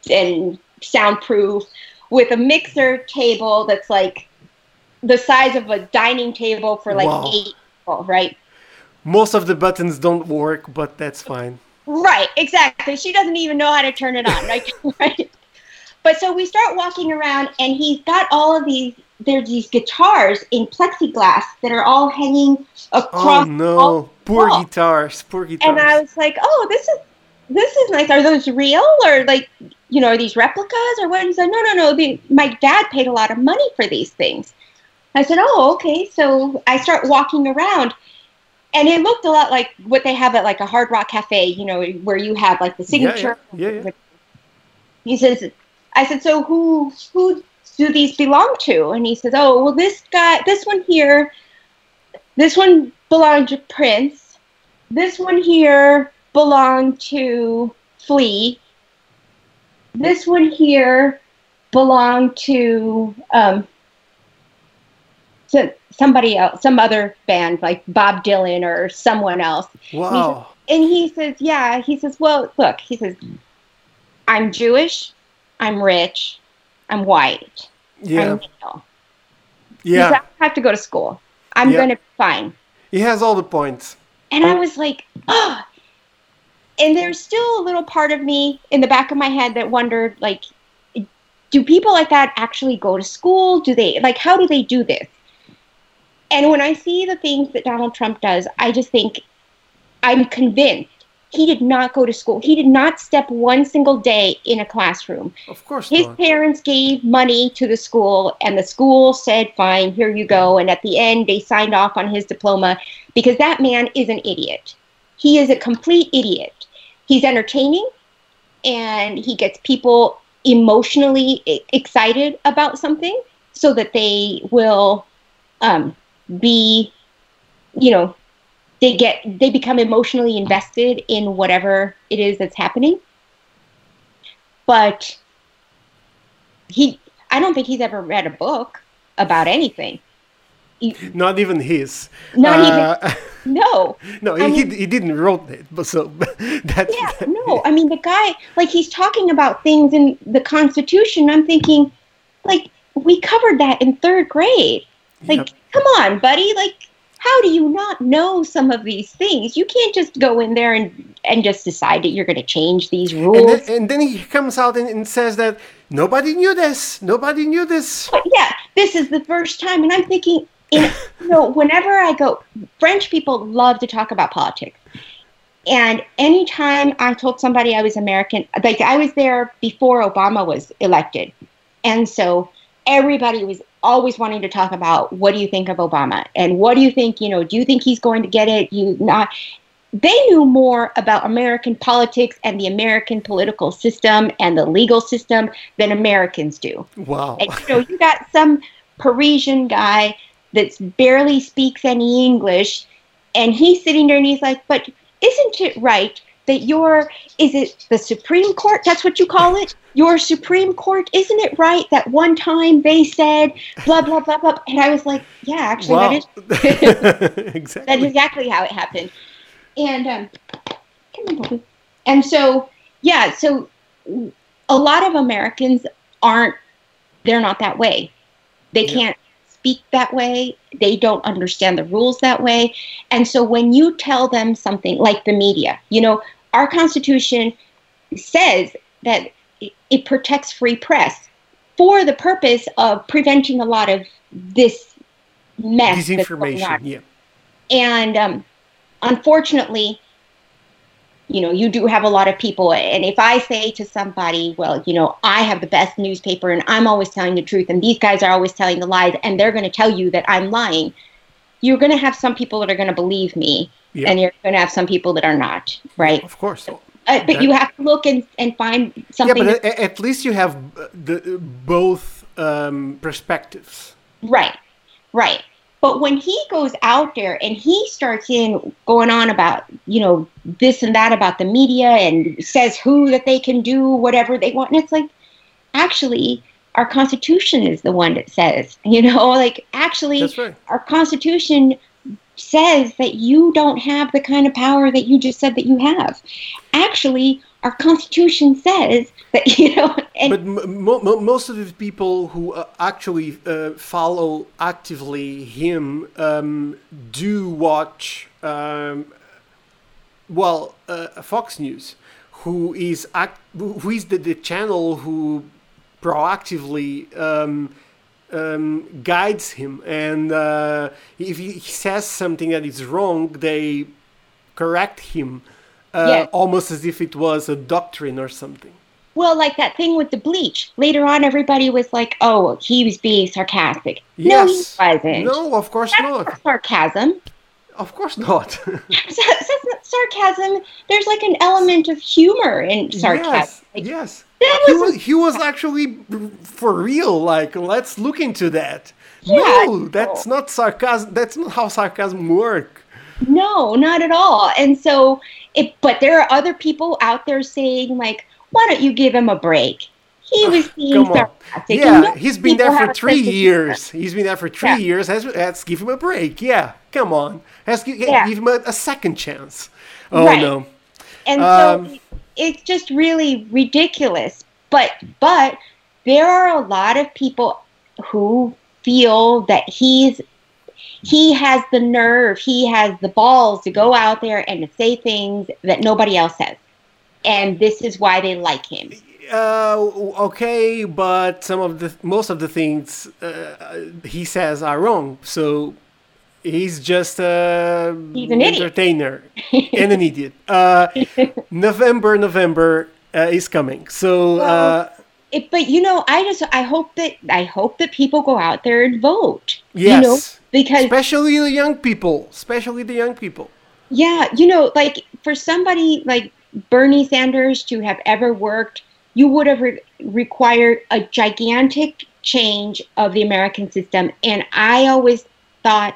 and soundproof with a mixer table that's like the size of a dining table for like Wow. eight people, right? Most of the buttons don't work, but that's fine. Right, exactly. She doesn't even know how to turn it on, right? [LAUGHS] right. But so we start walking around, and he's got all of these. There's these guitars in plexiglass that are all hanging across. Oh no, poor wall. guitars, poor guitars. And I was like, "Oh, this is this is nice. Are those real, or like, you know, are these replicas, or what?" He said, "No, no, no. My dad paid a lot of money for these things." I said, "Oh, okay." So I start walking around, and it looked a lot like what they have at like a Hard Rock Cafe, you know, where you have like the Yeah, yeah, signature. yeah, yeah. He says, "I said, so who who do these belong to?" And he says, "Oh, well, this guy, this one here, this one belonged to Prince. This one here belonged to Flea. This one here belonged to um, to somebody else, some other band like Bob Dylan or someone else." Wow. and he says, "Yeah." He says, "Well, look." He says, "I'm Jewish, I'm rich, I'm white, Yeah. I'm male. He says, Yeah. I have to go to school. I'm Yeah. gonna be fine." He has all the points. And I was like, "Oh." And there's still a little part of me in the back of my head that wondered, like, do people like that actually go to school? Do they like how do they do this? And when I see the things that Donald Trump does, I just think I'm convinced he did not go to school. He did not step one single day in a classroom. Of course His not. parents gave money to the school, and the school said, Fine, here you go. And at the end, they signed off on his diploma because that man is an idiot. He is a complete idiot. He's entertaining and he gets people emotionally excited about something so that they will um, be, you know, they get they become emotionally invested in whatever it is that's happening. But he, I don't think he's ever read a book about anything. Not even his. Not Uh, even [LAUGHS] no. [LAUGHS] no, I he, mean- he didn't wrote it, but so [LAUGHS] that's Yeah, no. I mean, the guy, like, he's talking about things in the Constitution. I'm thinking, like, we covered that in third grade. Like, Yep. Come on, buddy. Like, how do you not know some of these things? You can't just go in there and and just decide that you're going to change these And rules. then, and then he comes out and, and says that nobody knew this. Nobody knew this. But yeah, this is the first time, and I'm thinking, in, you know, [LAUGHS] whenever I go, French people love to talk about politics, and anytime I told somebody I was American, like I was there before Obama was elected, and so everybody was always wanting to talk about what do you think of Obama and what do you think, you know, do you think he's going to get it? You not. They knew more about American politics and the American political system and the legal system than Americans do. Wow. And you know, you got some Parisian guy that barely speaks any English, and he's sitting there and he's like, "But isn't it right that your is it the Supreme Court? That's what you call it. Your Supreme Court, isn't it right that one time they said blah blah blah blah? And I was like, yeah, actually, Wow. that is [LAUGHS] [LAUGHS] exactly. that's exactly how it happened. And um, on, And so yeah, so a lot of Americans aren't. They're not that way. They Yeah. can't speak that way. They don't understand the rules that way. And so when you tell them something like the media, you know, our Constitution says that it, protects free press for the purpose of preventing a lot of this mess. Disinformation. Yeah. And um, unfortunately, you know, you do have a lot of people. And if I say to somebody, well, you know, I have the best newspaper and I'm always telling the truth, and these guys are always telling the lies, and they're going to tell you that I'm lying, you're going to have some people that are going to believe me, Yeah. and you're going to have some people that are not, right? Of course. Uh, but you have to look and, and find something. Yeah, but at, at least you have uh, the both um, perspectives. Right, right. But when he goes out there and he starts in going on about, you know, this and that about the media and says who that they can do whatever they want, and it's like, actually, our Constitution is the one that says, [LAUGHS] you know, like actually, right. our Constitution says that you don't have the kind of power that you just said that you have. Actually, our Constitution says that, you know, and But most of the people who uh, actually uh, follow actively him um, do watch, um, well, uh, Fox News, who is act- who who is the, the channel who proactively um, um, guides him, and uh, if he says something that is wrong, they correct him, uh, Yes. almost as if it was a doctrine or something. Well, like that thing with the bleach. Later on, everybody was like, "Oh, he was being sarcastic." No, he Yes. wasn't. No, of course That's not. not sarcasm. Of course not. [LAUGHS] Sarcasm. There's like an element of humor in sarcasm. yes, Like, yes. that He was- was, he was actually for real. Like, let's look into that. Yeah, no, that's not sarcasm. That's not how sarcasm work. No, not at all. And so, it. But there are other people out there saying like, "Why don't you give him a break?" He was being sarcastic. Yeah, he's been there for three sense of humor. years. He's been there for three Yeah. years. Let's, let's give him a break. Yeah, come on. Let's give, Yeah. give him a, a second chance. Oh Right. no. and Um, so it's just really ridiculous but but there are a lot of people who feel that he's he has the nerve he has the balls to go out there and to say things that nobody else says and this is why they like him Uh, okay, but some of the most of the things uh, he says are wrong. So he's just uh, He's an entertainer [LAUGHS] and an idiot. Uh, November, November uh, is coming. So uh, Well, it, but you know i just i hope that i hope that people go out there and vote yes, you know because especially the young people, especially the young people. Yeah, you know, like for somebody like Bernie Sanders to have ever worked, you would have re- required a gigantic change of the American system. And I always thought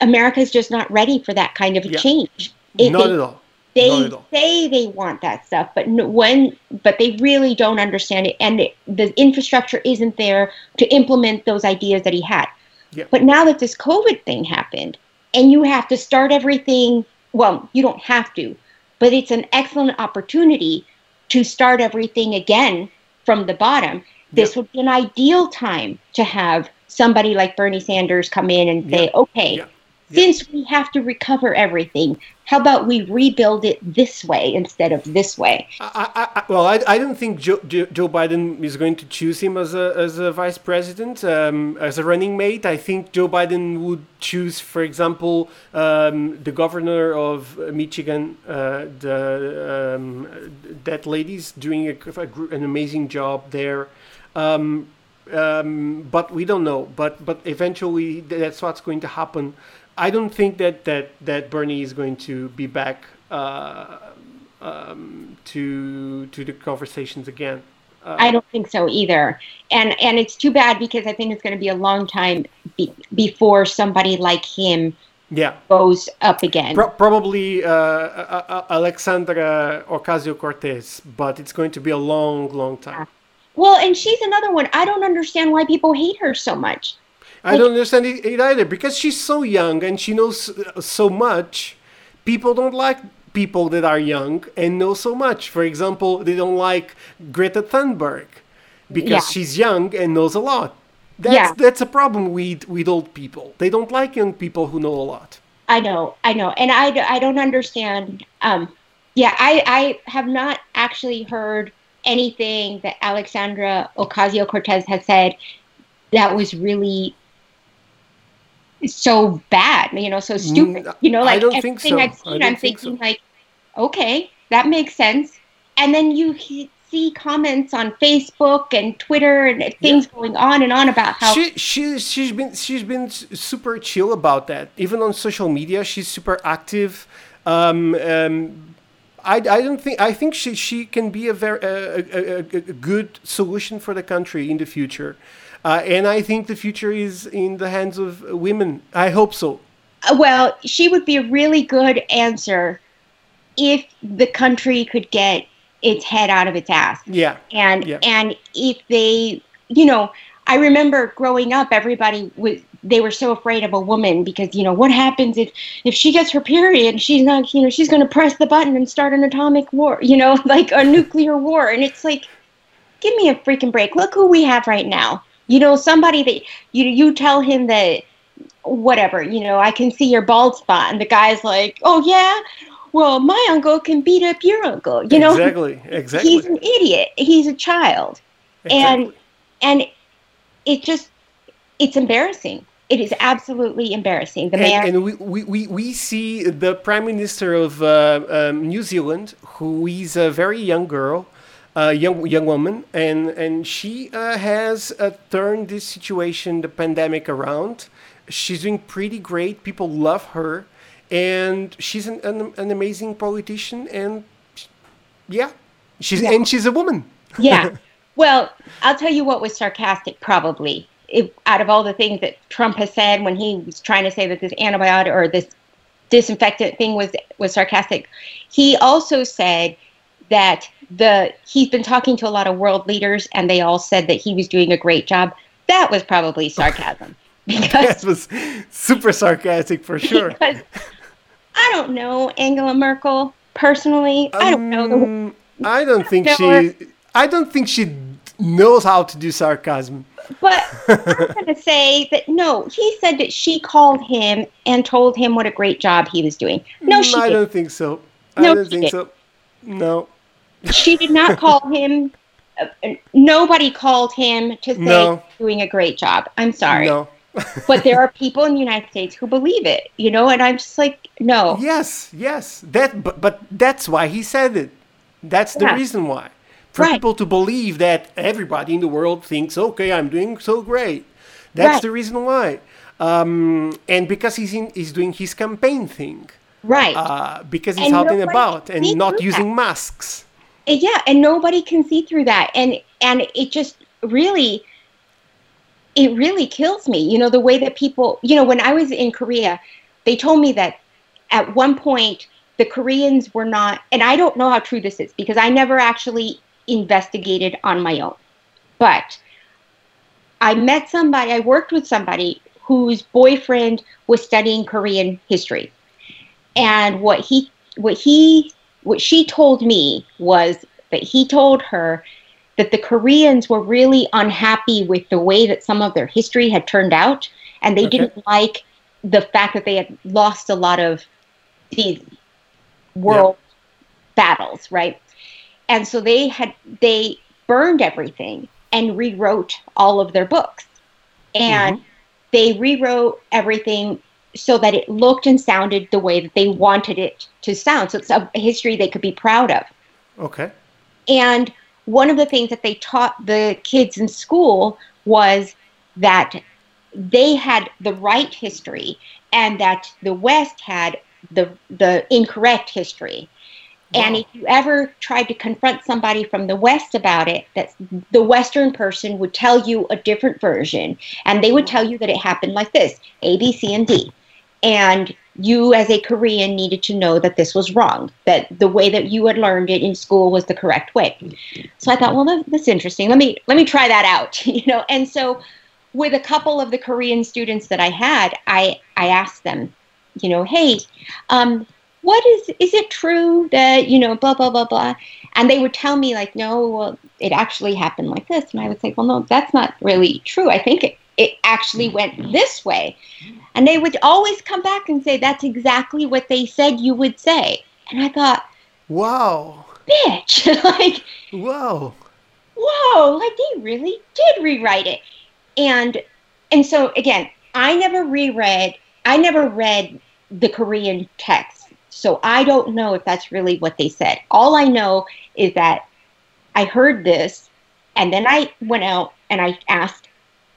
America's just not ready for that kind of a Yeah. change. If Not they, at all. they Not at all. say they want that stuff, but no, when but they really don't understand it, and the, the infrastructure isn't there to implement those ideas that he had. Yeah. But now that this COVID thing happened, and you have to start everything, well, you don't have to, but it's an excellent opportunity to start everything again from the bottom. This would be an ideal time to have somebody like Bernie Sanders come in and say, Yeah. okay, Yeah. Since we have to recover everything, how about we rebuild it this way instead of this way? I, I, I, well, I, I don't think Joe, Joe, Biden is going to choose him as a, as a vice president, um, as a running mate. I think Joe Biden would choose, for example, um, the governor of Michigan, uh, the, um, that lady's doing a, a an amazing job there. Um, um, but we don't know. But but eventually that's what's going to happen. I don't think that that that Bernie is going to be back uh, um, to to the conversations again. Uh, I don't think so either. And and it's too bad because I think it's going to be a long time be, before somebody like him Yeah. goes up again. Pro- probably uh, uh, uh, Alexandra Ocasio Cortez, but it's going to be a long, long time. well, and she's another one. I don't understand why people hate her so much. I don't understand it, it either because she's so young and she knows uh, so much. People don't like people that are young and know so much. For example, they don't like Greta Thunberg because Yeah. she's young and knows a lot. That's Yeah. that's a problem with with old people. They don't like young people who know a lot. I know, I know, and I, I don't understand. Um, yeah, I, I have not actually heard anything that Alexandra Ocasio Cortez has said that was really so bad, you know, so stupid. Mm, You know, I like don't think everything so. I've seen, I'm think thinking so. like, okay, that makes sense. And then you see comments on Facebook and Twitter and things going on and on about how She she she's been she's been super chill about that. Even on social media, she's super active. Um, um, I, I don't think I think she she can be a very a, a, a good solution for the country in the future, uh, and I think the future is in the hands of women. I hope so. Uh, well, she would be a really good answer if the country could get its head out of its ass. Yeah, And Yeah. and if they, you know, I remember growing up, everybody was they were so afraid of a woman because you know what happens if if she gets her period, she's not, you know, she's going to press the button and start an atomic war, you know, [LAUGHS] like a nuclear war, and it's like, give me a freaking break. Look who we have right now. You know, somebody that you you tell him that whatever, you know, I can see your bald spot. And the guy's like, oh, yeah? Well, my uncle can beat up your uncle. You know, exactly, [LAUGHS] exactly. he's an idiot. He's a child. And, exactly. and it just, it's embarrassing. It is absolutely embarrassing. The man, and, and we, we, we, we see the prime minister of uh, um, New Zealand, who is a very young girl, young young woman, and and she uh, has uh, turned this situation, the pandemic, around. She's doing pretty great. People love her, and she's an, an, an amazing politician. And yeah, she's Yeah. and she's a woman. [LAUGHS] yeah. [LAUGHS] Well, I'll tell you what was sarcastic, probably. If, out of all the things that Trump has said when he was trying to say that this antibiotic or this disinfectant thing was was sarcastic, he also said that the he's been talking to a lot of world leaders and they all said that he was doing a great job. That was probably [LAUGHS] sarcasm because That was super sarcastic for sure. [LAUGHS] because I don't know Angela Merkel personally. I don't know the Um, I don't think she. her. I don't think she knows how to do sarcasm. But [LAUGHS] I'm going to say that no, he said that she called him and told him what a great job he was doing. No, she Mm, I didn't. don't think so. I No, don't she think didn't. so. No, She did not call him. Uh, nobody called him to say No. he's doing a great job. I'm sorry, no. [LAUGHS] but there are people in the United States who believe it. You know, and I'm just like, no. yes, yes. That, but, but that's why he said it. That's the Yeah. reason why. For Right. people to believe that everybody in the world thinks, okay, I'm doing so great. That's Right. the reason why. Um, and because he's in, he's doing his campaign thing. Right. Uh, because he's And out and about and not using masks. Yeah, and nobody can see through that, and and it just really, it really kills me. You know, the way that people, you know, when I was in Korea, they told me that at one point the Koreans were not, and I don't know how true this is because I never actually investigated on my own, but I met somebody, I worked with somebody whose boyfriend was studying Korean history, and what he, what he what she told me was that he told her that the Koreans were really unhappy with the way that some of their history had turned out, and they Okay. didn't like the fact that they had lost a lot of these world battles, right? And so they had they burned everything and rewrote all of their books, and mm-hmm. they rewrote everything so that it looked and sounded the way that they wanted it to sound. So it's a history they could be proud of. Okay. And one of the things that they taught the kids in school was that they had the right history and that the West had the the incorrect history. And if you ever tried to confront somebody from the West about it, that the Western person would tell you a different version, and they would tell you that it happened like this: A, B, C, and D. and you as a Korean needed to know that this was wrong, that the way that you had learned it in school was the correct way. So I thought, well, that, that's interesting. Let me let me try that out, [LAUGHS] you know. And so with a couple of the Korean students that I had, I I asked them, you know, hey, um, what is is it true that you know blah blah blah blah, and they would tell me like, no, well, it actually happened like this, and I would say, well, no, that's not really true. I think it it actually mm. went this way. And they would always come back and say, that's exactly what they said you would say. And I thought, wow. Bitch. [LAUGHS] like, whoa. Whoa. Like, they really did rewrite it. And, and so, again, I never reread, I never read the Korean text. So I don't know if that's really what they said. All I know is that I heard this and then I went out and I asked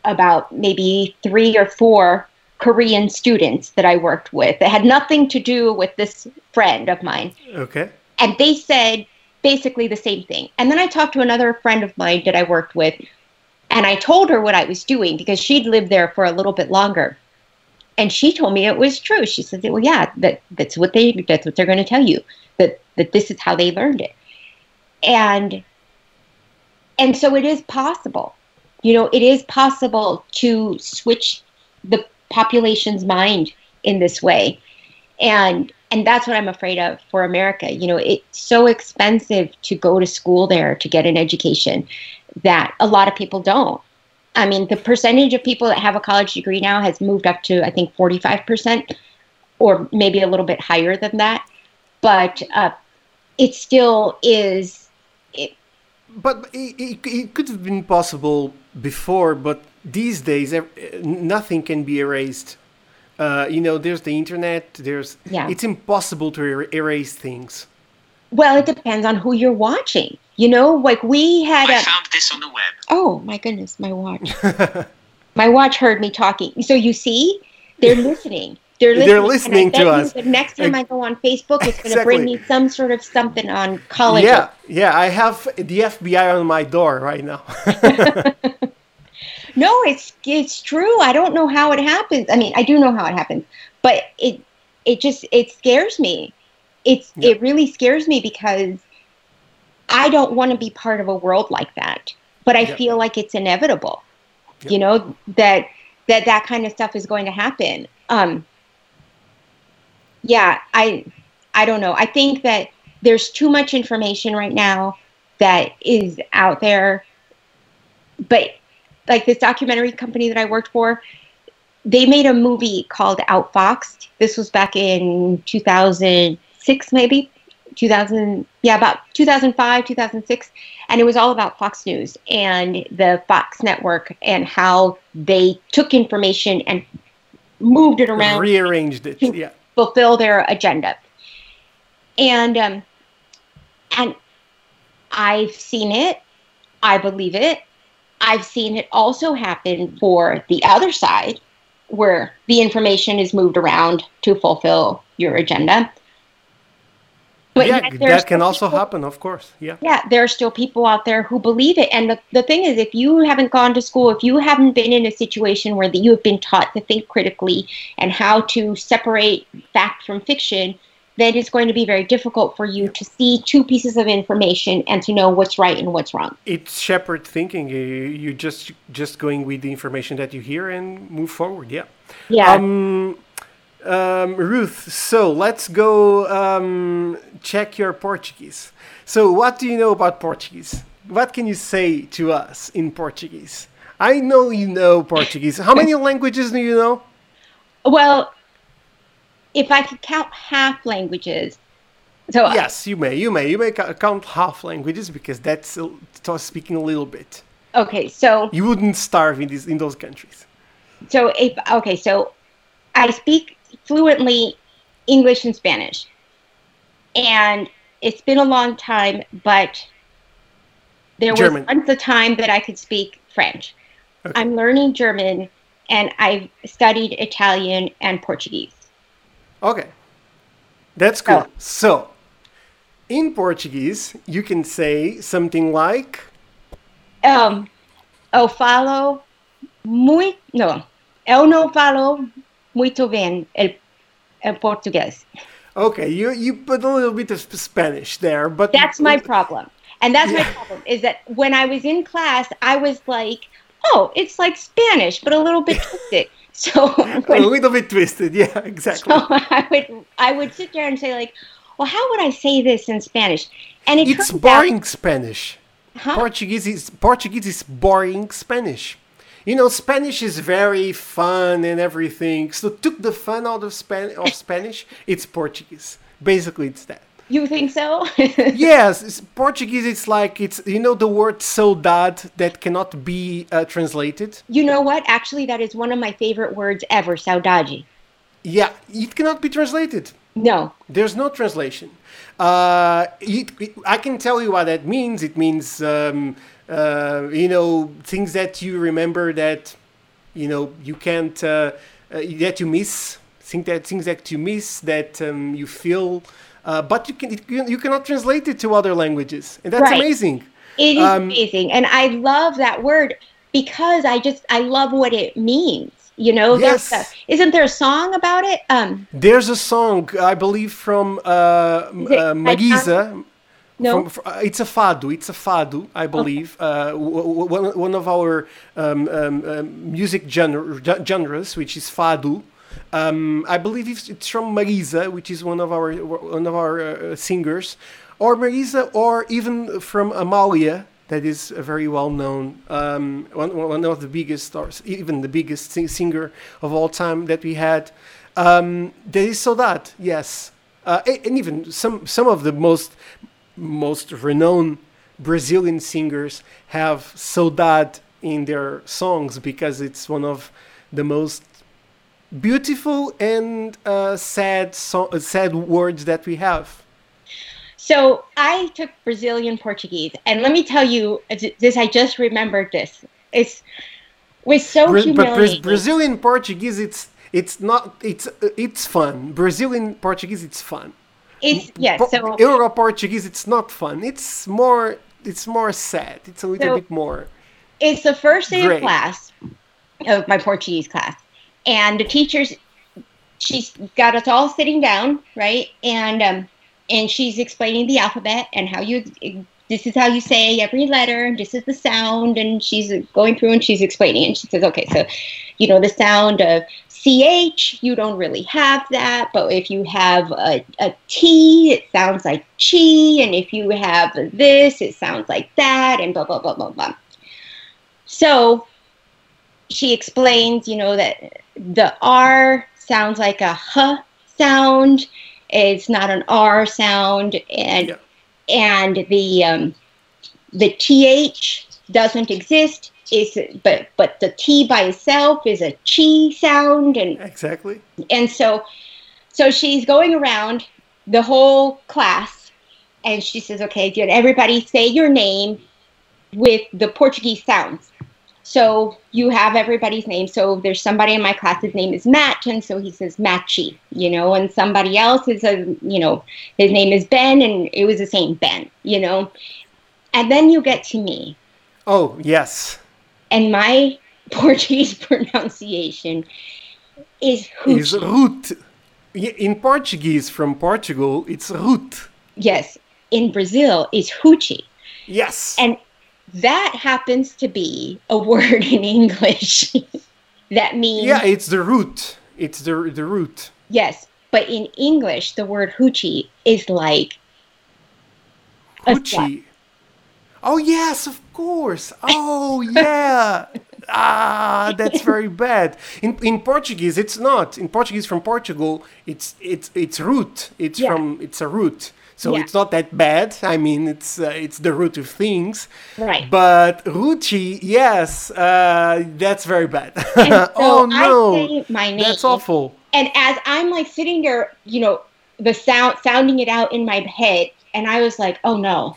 about maybe three or four Korean students that I worked with. It had nothing to do with this friend of mine. Okay. And they said basically the same thing. And then I talked to another friend of mine that I worked with, and I told her what I was doing because she'd lived there for a little bit longer. And she told me it was true. She said, "Well, yeah, that that's what they that's what they're going to tell you that that this is how they learned it." And and so it is possible. You know, it is possible to switch the population's mind in this way. And and that's what I'm afraid of for America. You know, it's so expensive to go to school there to get an education that a lot of people don't. I mean, the percentage of people that have a college degree now has moved up to I think 45% or maybe a little bit higher than that. But uh, it still is it, but it, it, it, could have been possible before, but these days nothing can be erased. Uh, you know, there's the internet. There's yeah. it's impossible to er erase things. Well, it depends on who you're watching. You know, like we had. I a, found this on the web. Oh my goodness, my watch. [LAUGHS] my watch heard me talking. So you see, they're [LAUGHS] listening. They're listening, they're listening to us. next time I go on Facebook, it's going to bring me some sort of something on college. Yeah, yeah. I have the FBI on my door right now. [LAUGHS] [LAUGHS] no, it's it's true. I don't know how it happens. I mean, I do know how it happens, but it it just it scares me. It's yeah. it really scares me because I don't want to be part of a world like that. But I yeah. feel like it's inevitable. Yeah. You know that that that kind of stuff is going to happen. Um, yeah, I I don't know. I think that there's too much information right now that is out there. But like this documentary company that I worked for, they made a movie called Outfoxed. This was back in 2006, maybe 2000, yeah, about 2005, 2006, and it was all about Fox News and the Fox network and how they took information and moved it around, rearranged it, yeah, fulfill their agenda. And um, and I've seen it, I believe it, I've seen it also happen for the other side, where the information is moved around to fulfill your agenda. But yeah, that can also people, happen, of course. Yeah. Yeah, there are still people out there who believe it. And the, the thing is, if you haven't gone to school, if you haven't been in a situation where the, you have been taught to think critically and how to separate fact from fiction, then it's going to be very difficult for you to see two pieces of information and to know what's right and what's wrong. It's shepherd thinking. You're just just going with the information that you hear and move forward. Yeah. Yeah. Um, um, Ruth, so let's go um, check your Portuguese. So, what do you know about Portuguese? What can you say to us in Portuguese? I know you know Portuguese. How many languages do you know? Well, if I could count half languages. So yes, you may. You may. You may count half languages because that's speaking a little bit. Okay, so you wouldn't starve in these in those countries. So if okay, so I speak fluently English and Spanish, and it's been a long time, but there German. was once a time that I could speak French. Okay. I'm learning German, and I've studied Italian and Portuguese. Okay. That's cool. Oh. So, in Portuguese, you can say something like. Um, eu falo muito. Não, eu não falo muito bem el and Portuguese. Okay, you you put a little bit of Spanish there, but That's my problem. And that's my problem is that when I was in class, I was like, oh, it's like Spanish, but a little bit [LAUGHS] twisted. So, [LAUGHS] a little bit twisted. Yeah, [LAUGHS] exactly. so I would I would sit there and say like, well, how would I say this in Spanish? And it it's boring Spanish. Huh? Portuguese is Portuguese is boring Spanish. You know, Spanish is very fun and everything. So took the fun out of Span of [LAUGHS] Spanish. It's Portuguese. Basically, it's that. You think so? [LAUGHS] Yes, it's Portuguese. It's like it's you know the word saudade that cannot be uh, translated. you know what? Actually, that is one of my favorite words ever, saudade. Yeah, it cannot be translated. No, There's no translation. Uh, it, it- I can tell you what that means. It means, um, uh, you know, things that you remember that, you know, you can't, uh, uh, that you miss. Think that things that you miss that um, you feel, uh, but you can it, you you cannot translate it to other languages, and that's Right. amazing. It is Um, amazing, and I love that word because I just I love what it means. You know, Yes. There's a- isn't there a song about it? Um, There's a song I believe from uh, m- Is it uh, Mariza. no, From, fr- uh, it's a fado. It's a fado, I believe. Uh, w- w- one, one of our um, um, um, music genre, genres, which is fado. Um, I believe it's, it's from Mariza, which is one of our one of our uh, singers, or Mariza, or even from Amalia, that is a very well known, um, one, one of the biggest, or even the biggest sing- singer of all time that we had. Um, there is so that yes, uh, and even some some of the most most renowned Brazilian singers have saudade in their songs because it's one of the most beautiful and uh, sad so- uh, sad words that we have. So I took Brazilian Portuguese, and let me tell you this. I just remembered this. It's was so Bra- but Bra- Brazilian Portuguese, it's it's not it's uh, it's fun. Brazilian Portuguese, it's fun. it's yeah. Po- So Euro Portuguese, it's not fun. It's more it's more sad. It's a little So- bit more. it's the first day Great. of class of my Portuguese class, and the teachers, she's got us all sitting down, right, and um, and she's explaining the alphabet and how you. This is how you say every letter, and this is the sound, and she's going through and she's explaining, and she says, okay, so, you know, the sound of ch, you don't really have that, but if you have a, a t, it sounds like chi, and if you have this, it sounds like that, and blah blah blah blah blah. So she explains, you know, that the R sounds like a H sound. It's not an R sound, and Yeah. and the um, the TH doesn't exist. Is but but the T by itself is a chi sound, and Exactly. and so so she's going around the whole class and she says okay everybody say your name with the portuguese sounds so you have everybody's name so there's somebody in my class his name is matt and so he says matchy you know and somebody else is a you know his name is ben and it was the same ben you know and then you get to me Oh yes. and my [LAUGHS] portuguese pronunciation is Is hoochie. root. In Portuguese from Portugal, it's root. yes in brazil it's hoochie Yes. and that happens to be a word in english [LAUGHS] that means yeah, it's the root. It's the the root. yes but in english the word hoochie is like. Hoochie. Oh yes, of course. Oh yeah. [LAUGHS] ah, that's very bad. In in Portuguese, it's not. In Portuguese from Portugal, it's it's it's root. It's Yeah. from it's a root. So Yeah. it's not that bad. I mean, it's uh, it's the root of things. Right. But ruchi, yes, uh, that's very bad. [LAUGHS] So oh no, I my name that's awful. and as i'm like sitting there you know the sound sounding it out in my head and i was like oh no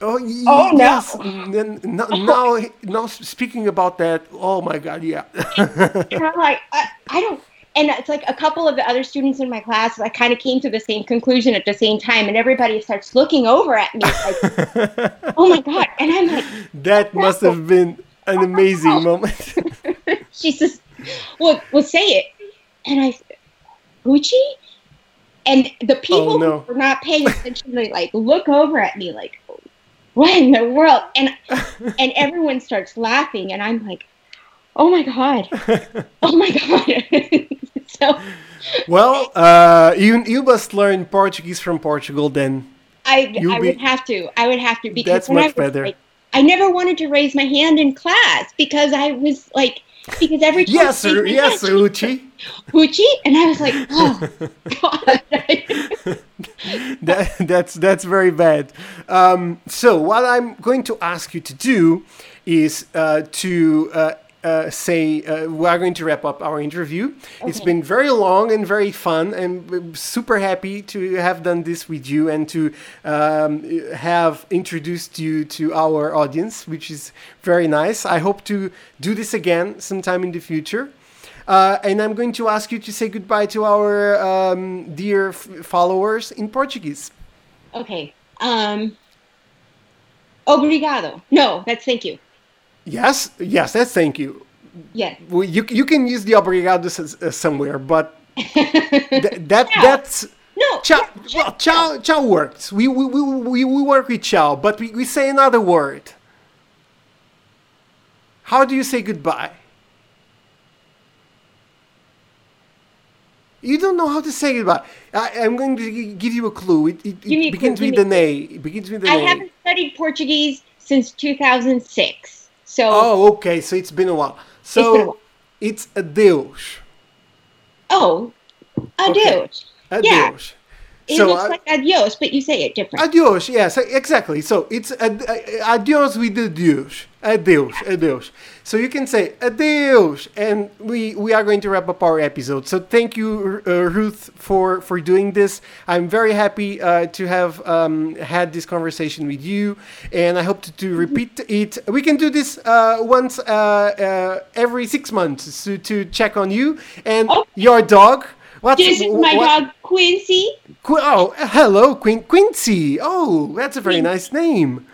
Oh, Oh, no. yes. N- n- [LAUGHS] now, now, speaking about that, oh my God, yeah. and i'm like I, I don't and it's like a couple of the other students in my class i kind of came to the same conclusion at the same time and everybody starts looking over at me like [LAUGHS] oh my god and i'm like that must have been an amazing [LAUGHS] moment. [LAUGHS] she says well well say it and i said, Gucci and the oh, people Oh, no. who were not paying attention, they like look over at me like, "What in the world?" And and everyone starts laughing, and I'm like, "Oh my god, [LAUGHS] oh my god!" [LAUGHS] so Well, uh, you you must learn Portuguese from Portugal then. I You'll I be- would have to. I would have to because That's when I was, better. like, I never wanted to raise my hand in class because I was like because every time Yes, Ru- yes, hand, Ruchi. Hoochie, and I was like, [LAUGHS] oh god. that, that's that's very bad. Um, so what I'm going to ask you to do is uh, to uh, uh, say uh, we are going to wrap up our interview. It's been very long and very fun, and super happy to have done this with you and to um, have introduced you to our audience, which is very nice. I hope to do this again sometime in the future. Uh, and I'm going to ask you to say goodbye to our um, dear f- followers in Portuguese. okay. Um. Obrigado. No, that's thank you. Yes, yes, that's thank you. Yes. Well, you, you can use the obrigado uh, somewhere, but [LAUGHS] th- that Ciao. that's No. ciao. yeah, Well, ciao, ciao works. We, we, we, we, we work with ciao, but we, we say another word. How do you say goodbye? You don't know how to say goodbye. I, I'm going to give you a clue. It, it, it begins clue, with an A. It begins with an I A. haven't studied Portuguese since 2006. So Oh, okay. So it's been a while. So while. it's adeus. oh, adios. Yeah. Adeus. It So, looks uh, like adios, but you say it different. Adios, yes, exactly. So it's ad- uh, adios with adios. Adeus, adeus. So you can say adeus, and we we are going to wrap up our episode. So thank you, uh, Ruth, for for doing this. I'm very happy uh, to have um, had this conversation with you, and I hope to, to repeat it. We can do this uh, once uh, uh, every six months to, to check on you and Okay. your dog. What's, this is my what- dog Quincy. Qu- oh, hello, Quin- Quincy. Oh, that's a very Quin- nice name.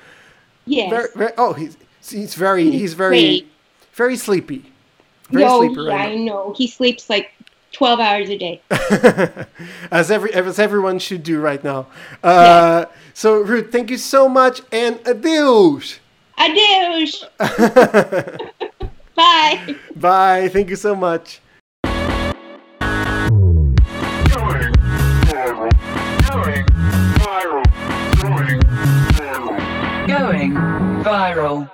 Yes. Very, very, oh, he's he's very he's very great. very sleepy. Very no, sleepy yeah, I know. He sleeps like 12 hours a day. [LAUGHS] as every as everyone should do right now. Uh, So, Ruth, thank you so much, and adios. Adios. [LAUGHS] Bye. Bye. Thank you so much. Going viral. Going viral. Going viral. Going viral.